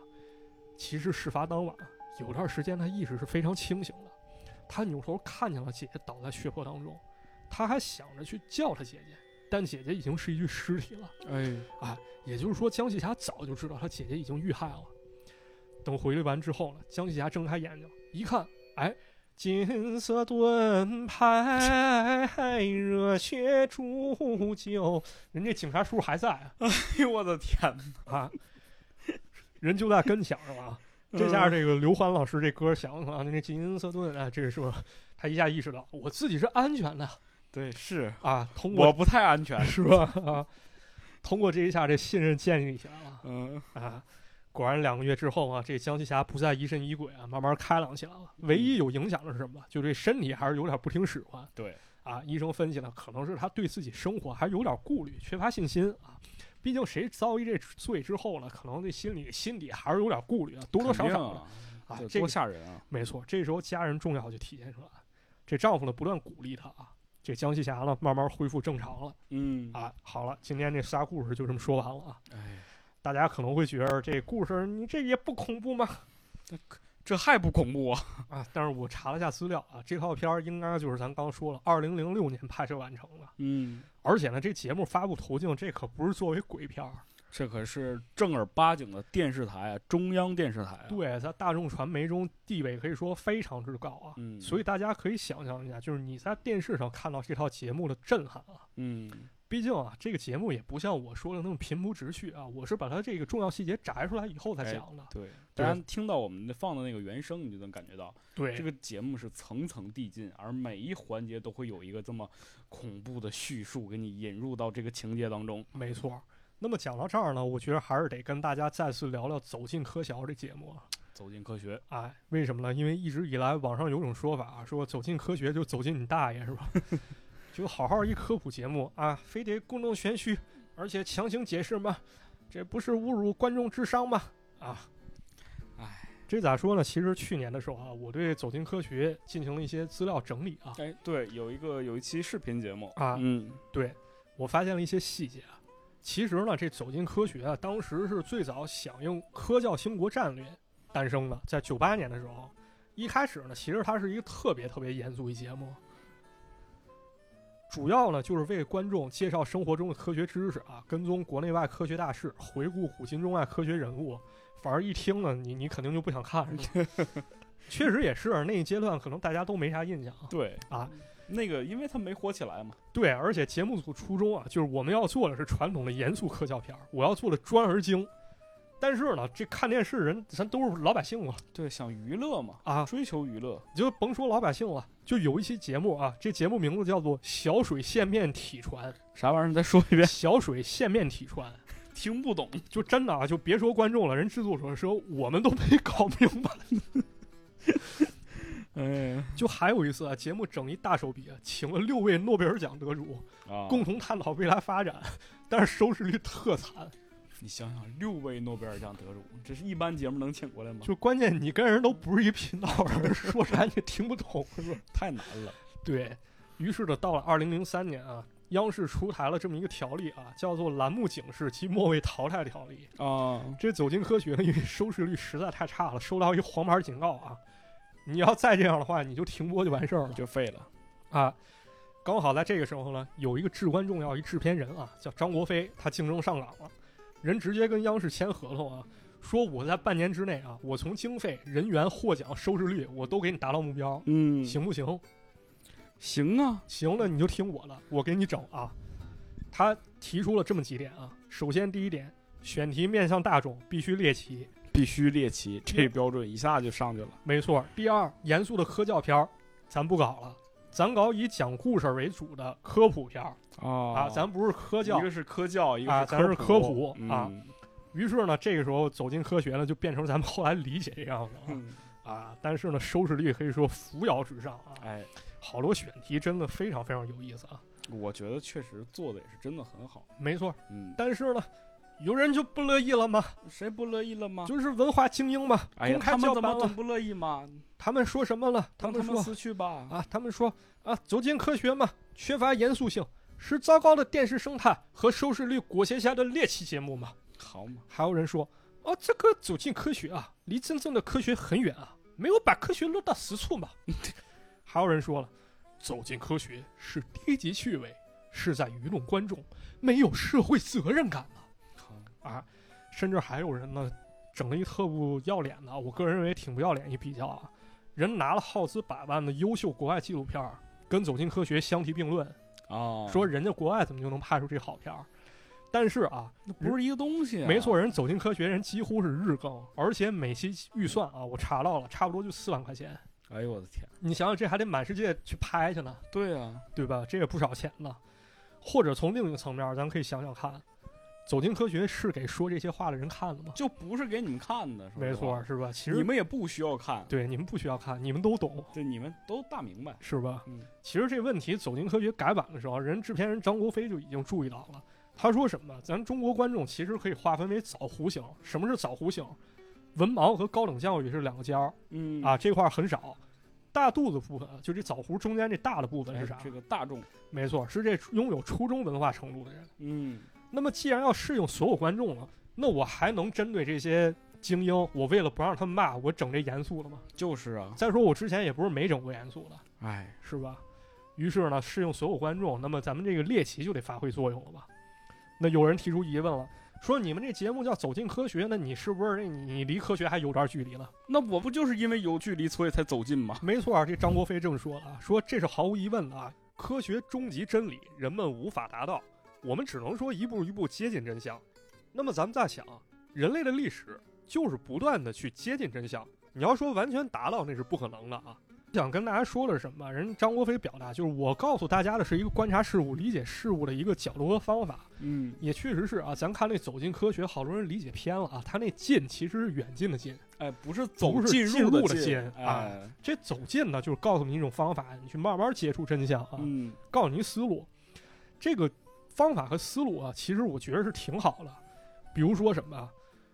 Speaker 1: 其实事发当晚有段时间他意识是非常清醒的，他扭头看见了姐姐倒在血泊当中，他还想着去叫他姐姐，但姐姐已经是一具尸体了。
Speaker 2: 哎，啊
Speaker 1: 也就是说，江西霞早就知道她姐姐已经遇害了。等回来完之后呢，江西霞睁开眼睛一看，哎，金色盾牌，热血铸就，人家警察叔叔还在啊
Speaker 2: 哎呦我的天哪，
Speaker 1: 啊，人就在跟前儿了啊。这下这个刘欢老师这歌响了啊，那金色盾啊，这个是不他一下意识到我自己是安全的
Speaker 2: 对，是
Speaker 1: 啊？通过
Speaker 2: 我不太安全，
Speaker 1: 是吧？啊，通过这一下，这信任建立起来了。
Speaker 2: 嗯，
Speaker 1: 啊，果然两个月之后啊，这江西霞不再疑神疑鬼啊，慢慢开朗起来了。唯一有影响的是什么？就这身体还是有点不听使唤
Speaker 2: 对，
Speaker 1: 啊。医生分析呢，可能是他对自己生活还有点顾虑，缺乏信心啊。毕竟谁遭遇这罪之后呢，可能这心里心底还是有点顾虑啊，多多少少的。
Speaker 2: 啊，
Speaker 1: 啊
Speaker 2: 这多
Speaker 1: 这个
Speaker 2: 吓人啊，
Speaker 1: 没错，这时候家人重要就体现出来了。这丈夫呢不断鼓励她啊，这江西侠呢慢慢恢复正常了
Speaker 2: 嗯，
Speaker 1: 啊。好了，今天这仨故事就这么说完了啊。
Speaker 2: 哎，
Speaker 1: 大家可能会觉得这故事你这也不恐怖吗？
Speaker 2: 这还不恐怖啊？
Speaker 1: 啊，但是我查了一下资料啊，这套片儿应该就是咱刚说了，二零零六年拍摄完成的，
Speaker 2: 嗯，
Speaker 1: 而且呢，这节目发布途径这可不是作为鬼片儿，
Speaker 2: 这可是正儿八经的电视台啊，中央电视台啊，
Speaker 1: 对，在大众传媒中地位可以说非常之高啊，
Speaker 2: 嗯
Speaker 1: 所以大家可以想象一下，就是你在电视上看到这套节目的震撼啊。
Speaker 2: 嗯，
Speaker 1: 毕竟啊，这个节目也不像我说的那么平铺直叙啊，我是把它这个重要细节摘出来以后才
Speaker 2: 哎
Speaker 1: 讲的。
Speaker 2: 对，大家听到我们放的那个原声，你就能感觉到
Speaker 1: 对，
Speaker 2: 这个节目是层层递进，而每一环节都会有一个这么恐怖的叙述，给你引入到这个情节当中。
Speaker 1: 没错。那么讲到这儿呢，我觉得还是得跟大家再次聊聊《走进科学》这节目啊。
Speaker 2: 走进科学，
Speaker 1: 哎，为什么呢？因为一直以来网上有种说法啊，说走进科学就走进你大爷是吧？就好好一科普节目啊，非得故弄玄虚，而且强行解释吗？这不是侮辱观众智商吗？啊，
Speaker 2: 哎
Speaker 1: 这咋说呢？其实去年的时候啊，我对走进科学进行了一些资料整理啊，
Speaker 2: 哎，对，有一个有一期视频节目
Speaker 1: 啊
Speaker 2: 嗯，
Speaker 1: 对我发现了一些细节啊。其实呢，这走进科学啊，当时是最早响应科教兴国战略诞生的，在九八年的时候，一开始呢，其实它是一个特别特别严肃一节目，主要呢就是为观众介绍生活中的科学知识啊，跟踪国内外科学大事，回顾古今中外科学人物。反而一听呢，你你肯定就不想看了。确实也是，那一阶段可能大家都没啥印象。
Speaker 2: 对
Speaker 1: 啊，
Speaker 2: 那个因为他没火起来嘛。
Speaker 1: 对，而且节目组初衷啊，就是我们要做的是传统的严肃科教片儿，我要做的专而精。但是呢，这看电视人咱都是老百姓嘛，
Speaker 2: 对，想娱乐嘛，
Speaker 1: 啊，
Speaker 2: 追求娱乐，
Speaker 1: 你就甭说老百姓了，就有一期节目啊，这节目名字叫做《小水线面体传》，
Speaker 2: 啥玩意儿？你再说一遍。
Speaker 1: 小水线面体传，
Speaker 2: 听不懂，
Speaker 1: 就真的啊，就别说观众了，人制作者说我们都没搞明白。
Speaker 2: 哎，
Speaker 1: 就还有一次啊，节目整一大手笔，请了六位诺贝尔奖得主，
Speaker 2: 啊，
Speaker 1: 共同探讨未来发展，但是收视率特惨。
Speaker 2: 你想想，六位诺贝尔奖得主，这是一般节目能请过来吗？
Speaker 1: 就关键你跟人都不是一频道人，说啥你也听不懂？
Speaker 2: 太难了。
Speaker 1: 对于是呢，到了二零零三年啊，央视出台了这么一个条例啊，叫做《栏目警示及末位淘汰条例》。
Speaker 2: 啊，
Speaker 1: 这走进科学呢，因为收视率实在太差了，收到一黄牌警告啊！你要再这样的话，你就停播就完事儿了
Speaker 2: 就废了。
Speaker 1: 啊！刚好在这个时候呢，有一个至关重要一制片人啊，叫张国飞，他竞争上岗了，人直接跟央视签合同啊，说我在半年之内啊，我从经费、人员、获奖、收视率，我都给你达到目标，
Speaker 2: 嗯，
Speaker 1: 行不行？
Speaker 2: 行啊，
Speaker 1: 行了，你就听我的，我给你整啊。他提出了这么几点啊，首先第一点，选题面向大众，必须猎奇，
Speaker 2: 必须猎奇，这标准一下就上去了。
Speaker 1: 没错。第二，严肃的科教片儿，咱不搞了，咱搞以讲故事为主的科普片儿
Speaker 2: 啊
Speaker 1: 啊，咱不是科教
Speaker 2: 一。个是科教，一
Speaker 1: 啊
Speaker 2: 个是
Speaker 1: 咱是科
Speaker 2: 普
Speaker 1: 普啊。于是呢，这个时候走进科学呢，就变成咱们后来理解这样子了
Speaker 2: 嗯，
Speaker 1: 啊。但是呢，收视率可以说扶摇直上啊，
Speaker 2: 哎，
Speaker 1: 好多选题真的非常非常有意思啊。
Speaker 2: 我觉得确实做的也是真的很好。
Speaker 1: 没错，
Speaker 2: 嗯，
Speaker 1: 但是呢，有人就不乐意了吗，
Speaker 2: 谁不乐意了吗？
Speaker 1: 就是文化精英嘛，
Speaker 2: 哎呀，
Speaker 1: 公开
Speaker 2: 他们不乐意嘛？
Speaker 1: 他们说什么了？他们说
Speaker 2: 他们死去吧。
Speaker 1: 啊，他们说啊，走进科学嘛，缺乏严肃性，是糟糕的电视生态和收视率裹挟下的猎奇节目嘛。
Speaker 2: 好嘛，
Speaker 1: 还有人说，哦，这个走进科学啊，离真正的科学很远啊，没有把科学落到实处嘛。还有人说了，走进科学是低级趣味，是在愚弄观众，没有社会责任感嘛。
Speaker 2: 好
Speaker 1: 啊，甚至还有人呢，整了一特不要脸的，我个人认为挺不要脸一比较啊，人拿了耗资百万的优秀国外纪录片儿，跟《走进科学》相提并论，
Speaker 2: 啊，
Speaker 1: 说人家国外怎么就能拍出这好片儿，但是啊，
Speaker 2: 那不是一个东西、啊。
Speaker 1: 没错，，人《走进科学》人几乎是日更，而且每期预算啊，我查到了，差不多就四万块钱。
Speaker 2: 哎呦我的天，
Speaker 1: 你想想，这还得满世界去拍去呢，
Speaker 2: 对啊，
Speaker 1: 对吧？这也不少钱呢。或者从另一个层面，咱可以想想看，《走进科学》是给说这些话的人看的吗？
Speaker 2: 就不是给你们看的，
Speaker 1: 没错，是吧？其实你
Speaker 2: 们也不需要看，
Speaker 1: 对你们不需要看，你们都懂，
Speaker 2: 对，你们都大明白。
Speaker 1: 是吧？
Speaker 2: 嗯，
Speaker 1: 其实这问题《走进科学》改版的时候，人制片人张国飞就已经注意到了。他说什么？咱中国观众其实可以划分为早弧形。什么是早弧形？文盲和高等教育是两个尖儿
Speaker 2: 嗯
Speaker 1: 啊，这块儿很少。大肚子部分，就这枣核中间这大的部分
Speaker 2: 哎
Speaker 1: 是啥？
Speaker 2: 这个大众，
Speaker 1: 没错，是这拥有初中文化程度的人。
Speaker 2: 嗯，
Speaker 1: 那么既然要适应所有观众了，那我还能针对这些精英，我为了不让他们骂，我整这严肃的吗？
Speaker 2: 就是啊，
Speaker 1: 再说我之前也不是没整过严肃的，
Speaker 2: 哎，
Speaker 1: 是吧？于是呢，适应所有观众，那么咱们这个猎奇就得发挥作用了吧？那有人提出疑问了，说你们这节目叫走进科学，那你是不是这你离科学还有段距离了？
Speaker 2: 那我不就是因为有距离，所以才走近吗？
Speaker 1: 没错，这张国飞这么说了，说这是毫无疑问的啊，科学终极真理人们无法达到，我们只能说一步一步接近真相。那么咱们再想，人类的历史就是不断的去接近真相，你要说完全达到那是不可能的啊。想跟大家说的是什么？人张国飞表达就是我告诉大家的是一个观察事物、理解事物的一个角度和方法。
Speaker 2: 嗯，
Speaker 1: 也确实是啊，咱看那走进科学，好多人理解偏了啊。他那近其实是远近的近，
Speaker 2: 哎，不是走
Speaker 1: 入
Speaker 2: 的
Speaker 1: 的进
Speaker 2: 哎，
Speaker 1: 这走近呢，就是告诉你一种方法，你去慢慢接触真相啊。
Speaker 2: 嗯，
Speaker 1: 告诉你思路。这个方法和思路啊，其实我觉得是挺好的。比如说什么啊，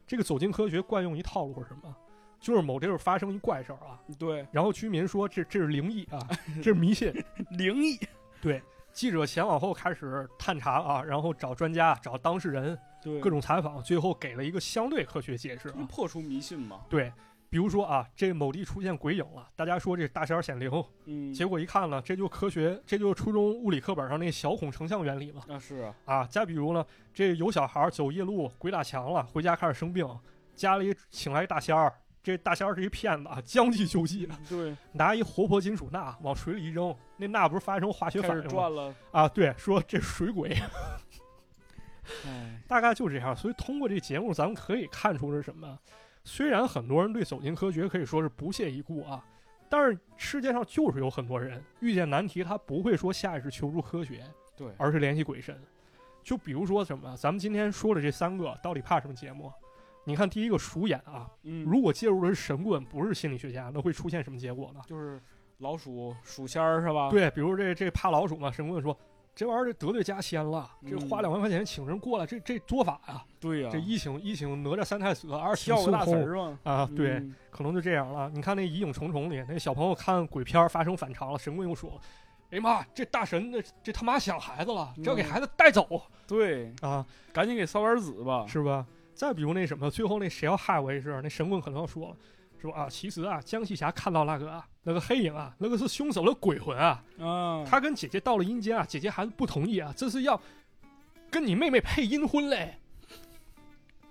Speaker 1: 这个走进科学惯用一套路是什么？就是某地儿发生一怪事儿啊，
Speaker 2: 对，
Speaker 1: 然后居民说这这是灵异啊，这是迷信。
Speaker 2: 灵异，对
Speaker 1: 记者前往后开始探查啊，然后找专家、找当事人，
Speaker 2: 对
Speaker 1: 各种采访，最后给了一个相对科学解释啊。
Speaker 2: 破除迷信嘛。
Speaker 1: 对，比如说啊，这某地出现鬼影了，大家说这大仙显灵，
Speaker 2: 嗯，
Speaker 1: 结果一看呢，这就科学，这就是初中物理课本上那小孔成像原理嘛。
Speaker 2: 啊是啊，
Speaker 1: 啊，再比如呢，这有小孩儿走夜路，鬼打墙了，回家开始生病，家里请来一大仙儿，这大仙儿是一骗子啊，将计就计，
Speaker 2: 对，
Speaker 1: 拿一活泼金属钠往水里一扔，那钠不是发生化学反应吗？
Speaker 2: 转了。
Speaker 1: 啊，对，说这水鬼，
Speaker 2: 哎，
Speaker 1: 大概就这样。所以通过这节目，咱们可以看出是什么？虽然很多人对走进科学可以说是不屑一顾啊，但是世界上就是有很多人遇见难题，他不会说下意识求助科学，
Speaker 2: 对，
Speaker 1: 而是联系鬼神。就比如说什么，咱们今天说的这三个到底怕什么节目？你看第一个鼠眼啊，
Speaker 2: 嗯，
Speaker 1: 如果介入的是神棍，不是心理学家，那会出现什么结果呢？
Speaker 2: 就是老鼠鼠仙儿是吧？，
Speaker 1: 对，比如这这怕老鼠嘛，神棍说这玩意儿这得罪家仙了，这
Speaker 2: 嗯
Speaker 1: 花两万块钱请人过来，这这做法呀、
Speaker 2: 对呀，
Speaker 1: 这一请一请哪吒三太子，二请孙悟空。啊，对，
Speaker 2: 嗯
Speaker 1: 可能就这样了。你看那《疑影重重》里，那小朋友看鬼片发生反常了，神棍又说了：“哎妈，这大神这这他妈想孩子了，这要给
Speaker 2: 嗯
Speaker 1: 孩子带走
Speaker 2: 对，
Speaker 1: 啊，
Speaker 2: 赶紧给烧点纸吧。
Speaker 1: 是吧？”再比如那什么，最后那谁要害我一事，那神棍可能要说了。说啊，其实啊，江西侠看到那个啊，那个黑影啊，那个是凶手的鬼魂啊，
Speaker 2: 啊，
Speaker 1: 他跟姐姐到了阴间啊，姐姐还是不同意啊，这是要跟你妹妹配阴婚嘞。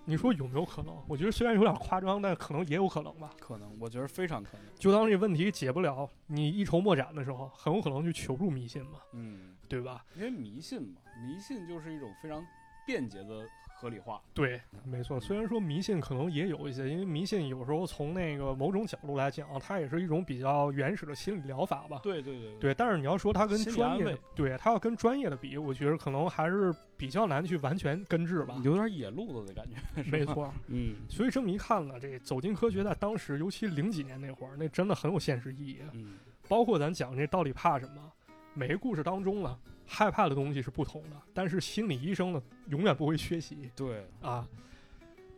Speaker 1: 你说有没有可能？我觉得虽然有点夸张，但可能也有可能吧。
Speaker 2: 可能，我觉得非常可能。
Speaker 1: 就当这问题解不了，你一筹莫展的时候，很有可能去求助迷信嘛，
Speaker 2: 嗯，
Speaker 1: 对吧？
Speaker 2: 因为迷信嘛，迷信就是一种非常便捷的合理化。
Speaker 1: 对，没错。虽然说迷信可能也有一些，因为迷信有时候从那个某种角度来讲，它也是一种比较原始的心理疗法吧。
Speaker 2: 对对对
Speaker 1: 对，但是你要说它跟专业对它要跟专业的比，我觉得可能还是比较难去完全根治吧。
Speaker 2: 有点野路子的感觉。
Speaker 1: 没，错，
Speaker 2: 嗯
Speaker 1: 所以这么一看呢，这走进科学在当时，尤其零几年那会儿，那真的很有现实意义。
Speaker 2: 嗯，
Speaker 1: 包括咱讲这到底怕什么，每个故事当中呢，害怕的东西是不同的，但是心理医生呢，永远不会缺席
Speaker 2: 对，
Speaker 1: 啊。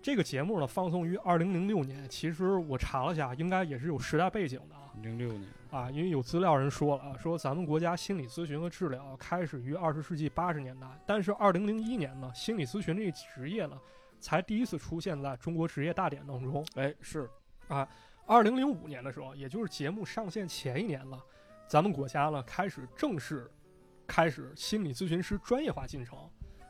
Speaker 1: 这个节目呢，放送于二零零六年，其实我查了下，应该也是有时代背景的啊。
Speaker 2: 零六年，
Speaker 1: 啊，因为有资料人说了啊，说咱们国家心理咨询和治疗开始于二十世纪八十年代，但是二零零一年呢，心理咨询这个职业呢，才第一次出现在中国职业大典当中。
Speaker 2: 哎，是啊，
Speaker 1: 二零零五年的时候，也就是节目上线前一年了，咱们国家呢开始正式开始心理咨询师专业化进程，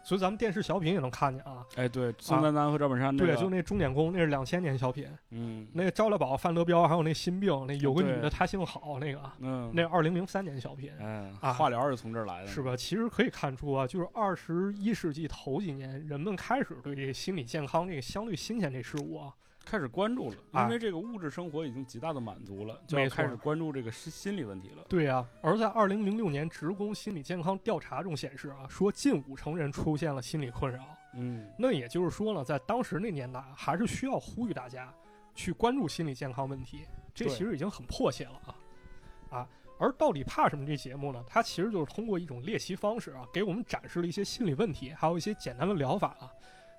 Speaker 1: 所以咱们电视小品也能看见啊。
Speaker 2: 哎，对，宋丹丹和赵本山那
Speaker 1: 对，就那钟点工，那是两千年小品，
Speaker 2: 嗯
Speaker 1: 那个赵乐宝、范德彪，还有那心病，那有个女的她姓郝，那个啊
Speaker 2: 嗯，
Speaker 1: 那二零零三年小品。
Speaker 2: 哎，
Speaker 1: 啊
Speaker 2: 化疗是从这儿来的，
Speaker 1: 是？吧？其实可以看出啊，就是二十一世纪头几年，人们开始对这个心理健康这个相对新鲜这事物啊，
Speaker 2: 开始关注了，
Speaker 1: 啊
Speaker 2: 因为这个物质生活已经极大的满足了，就开始关注这个心心理问题了。
Speaker 1: 对呀、而在二零零六年职工心理健康调查中显示啊，说近五成人出现了心理困扰。
Speaker 2: 嗯，
Speaker 1: 那也就是说呢，在当时那年代啊，还是需要呼吁大家去关注心理健康问题，这其实已经很迫切了啊啊！而到底怕什么这节目呢？它其实就是通过一种猎奇方式啊，给我们展示了一些心理问题，还有一些简单的疗法啊，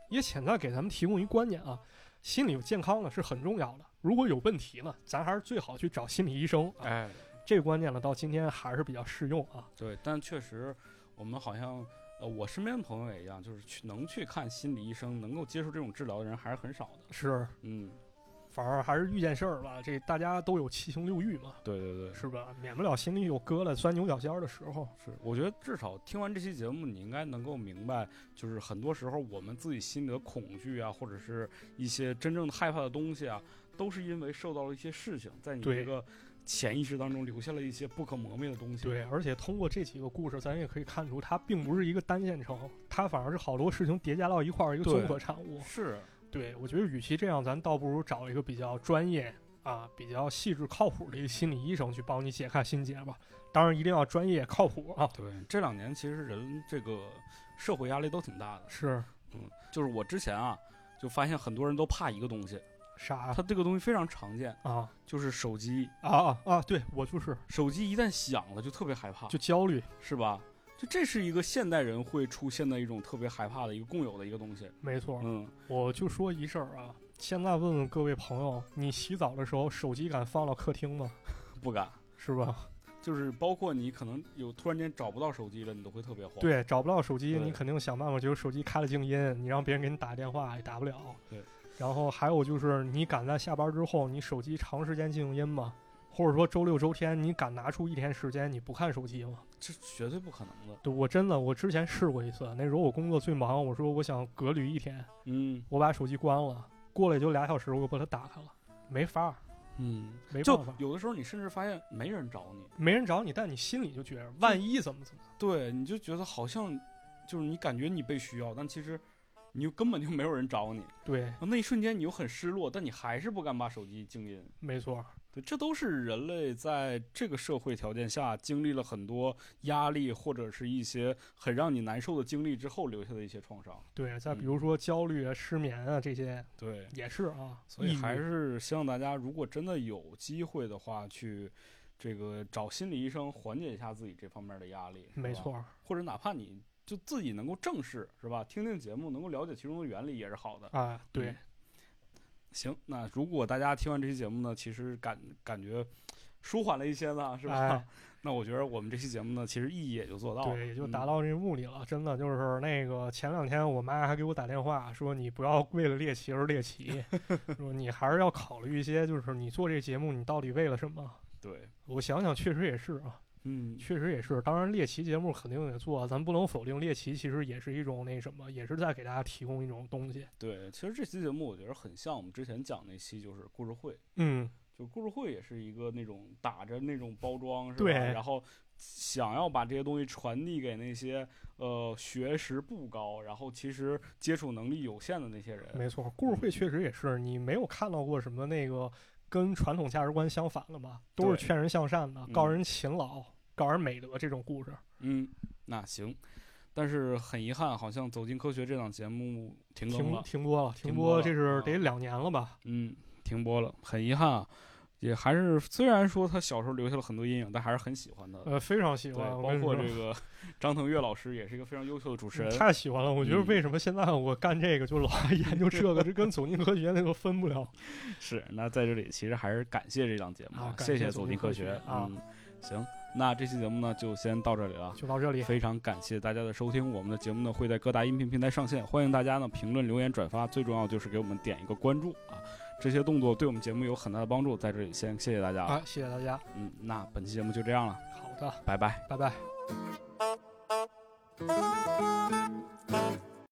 Speaker 1: 也潜在给咱们提供一观念啊，心理健康呢是很重要的。如果有问题呢，咱还是最好去找心理医生啊。
Speaker 2: 哎，
Speaker 1: 这个观念呢，到今天还是比较适用啊。
Speaker 2: 对，但确实，我们好像，呃，我身边朋友也一样，就是去能去看心理医生，能够接受这种治疗的人还是很少的。
Speaker 1: 是，
Speaker 2: 嗯，
Speaker 1: 反而还是遇见事儿吧，这大家都有七情六欲嘛，
Speaker 2: 对对对，
Speaker 1: 是吧？免不了心里有疙瘩、钻牛角尖儿的时候。
Speaker 2: 是，我觉得至少听完这期节目，你应该能够明白，就是很多时候我们自己心里的恐惧啊，或者是一些真正的害怕的东西啊，都是因为受到了一些事情，在你这个潜意识当中留下了一些不可磨灭的东西。
Speaker 1: 对，而且通过这几个故事，咱也可以看出，它并不是一个单线程，它反而是好多事情叠加到一块儿一个综合产物。
Speaker 2: 是，
Speaker 1: 对，我觉得与其这样，咱倒不如找一个比较专业啊、比较细致、靠谱的一个心理医生去帮你解开心结吧。当然，一定要专业、靠谱啊。
Speaker 2: 对，这两年其实人这个社会压力都挺大的。
Speaker 1: 是
Speaker 2: 嗯，就是我之前啊，就发现很多人都怕一个东西，
Speaker 1: 啥
Speaker 2: 它这个东西非常常见，
Speaker 1: 啊
Speaker 2: 就是手机。
Speaker 1: 啊啊啊！对我就是
Speaker 2: 手机一旦响了，就特别害怕，
Speaker 1: 就焦虑，
Speaker 2: 是吧？就这是一个现代人会出现的一种特别害怕的一个共有的一个东西。
Speaker 1: 没错。
Speaker 2: 嗯，
Speaker 1: 我就说一事儿啊，现在问问各位朋友，你洗澡的时候手机敢放到客厅吗？
Speaker 2: 不敢。
Speaker 1: 是吧？
Speaker 2: 就是包括你可能有突然间找不到手机了，你都会特别慌。
Speaker 1: 对，找不到手机，你肯定想办法，就是手机开了静音，你让别人给你打电话也打不了。
Speaker 2: 对。
Speaker 1: 然后还有就是，你敢在下班之后，你手机长时间静音吗？或者说周六周天，你敢拿出一天时间你不看手机吗？
Speaker 2: 这绝对不可能的。
Speaker 1: 对我真的，我之前试过一次，那时候我工作最忙，我说我想隔离一天，
Speaker 2: 嗯
Speaker 1: 我把手机关了，过了也就俩小时，我又把它打开了，没法儿，
Speaker 2: 嗯，
Speaker 1: 没办法，
Speaker 2: 有的时候你甚至发现没人找你，
Speaker 1: 没人找你，但你心里就觉得万一怎么怎么，
Speaker 2: 对，你就觉得好像就是你感觉你被需要，但其实你就根本就没有人找你。
Speaker 1: 对，
Speaker 2: 那一瞬间你又很失落，但你还是不敢把手机静音。
Speaker 1: 没错，
Speaker 2: 对，这都是人类在这个社会条件下经历了很多压力或者是一些很让你难受的经历之后留下的一些创伤。
Speaker 1: 对，再
Speaker 2: 嗯
Speaker 1: 比如说焦虑啊、失眠啊这些
Speaker 2: 对，
Speaker 1: 也是啊，
Speaker 2: 所以还是希望大家，如果真的有机会的话，去这个找心理医生缓解一下自己这方面的压力。
Speaker 1: 没错儿，
Speaker 2: 或者哪怕你就自己能够正视，是吧？听听节目，能够了解其中的原理也是好的。
Speaker 1: 啊，对
Speaker 2: 嗯，行，那如果大家听完这期节目呢，其实感感觉舒缓了一些呢，是吧？
Speaker 1: 哎
Speaker 2: 那我觉得我们这期节目呢，其实意义也就做到了，
Speaker 1: 对，也就
Speaker 2: 嗯
Speaker 1: 达到这个目的了。真的就是那个前两天我妈还给我打电话说，你不要为了猎奇而猎奇，说你还是要考虑一些，就是你做这节目你到底为了什么？
Speaker 2: 对，
Speaker 1: 我想想，确实也是啊，
Speaker 2: 嗯，
Speaker 1: 确实也是。当然，猎奇节目肯定得做，咱不能否定猎奇其实也是一种那什么，也是在给大家提供一种东西。
Speaker 2: 对，其实这期节目我觉得很像我们之前讲那期，就是故事会。
Speaker 1: 嗯，
Speaker 2: 就故事会也是一个那种打着那种包装，是吧？
Speaker 1: 对
Speaker 2: 然后想要把这些东西传递给那些呃学识不高，然后其实接触能力有限的那些人。
Speaker 1: 没错，故事会确实也是，你没有看到过什么那个跟传统价值观相反的吧？都是劝人向善的，
Speaker 2: 嗯
Speaker 1: 告人勤劳、告人美德这种故事。
Speaker 2: 嗯，那行。但是很遗憾，好像《走进科学》这档节目停了。
Speaker 1: 停播了，停播，
Speaker 2: 了
Speaker 1: 这是
Speaker 2: 啊
Speaker 1: 得两年了吧？
Speaker 2: 嗯，停播了，很遗憾啊。也还是虽然说他小时候留下了很多阴影，但还是很喜欢的。
Speaker 1: 呃，非常喜，欢，
Speaker 2: 包括这个 张腾岳老师也是一个非常优秀的主持人。
Speaker 1: 太喜欢了。我觉得
Speaker 2: 嗯
Speaker 1: 为什么现在我干这个就老爱 研究这个，这跟走进科学那个分不了。
Speaker 2: 是，那在这里其实还是感谢这档节目，
Speaker 1: 啊感
Speaker 2: 谢走
Speaker 1: 谢走
Speaker 2: 进科学
Speaker 1: 学啊
Speaker 2: 嗯，行，那这期节目呢就先到这里了。
Speaker 1: 就到这里，
Speaker 2: 非常感谢大家的收听，我们的节目呢会在各大音频平台上线，欢迎大家呢评论、留言、转发，最重要就是给我们点一个关注啊，这些动作对我们节目有很大的帮助，在这里先谢谢大家，
Speaker 1: 啊，谢谢大家。
Speaker 2: 嗯，那本期节目就这样了，
Speaker 1: 好的，
Speaker 2: 拜拜。
Speaker 1: 拜拜。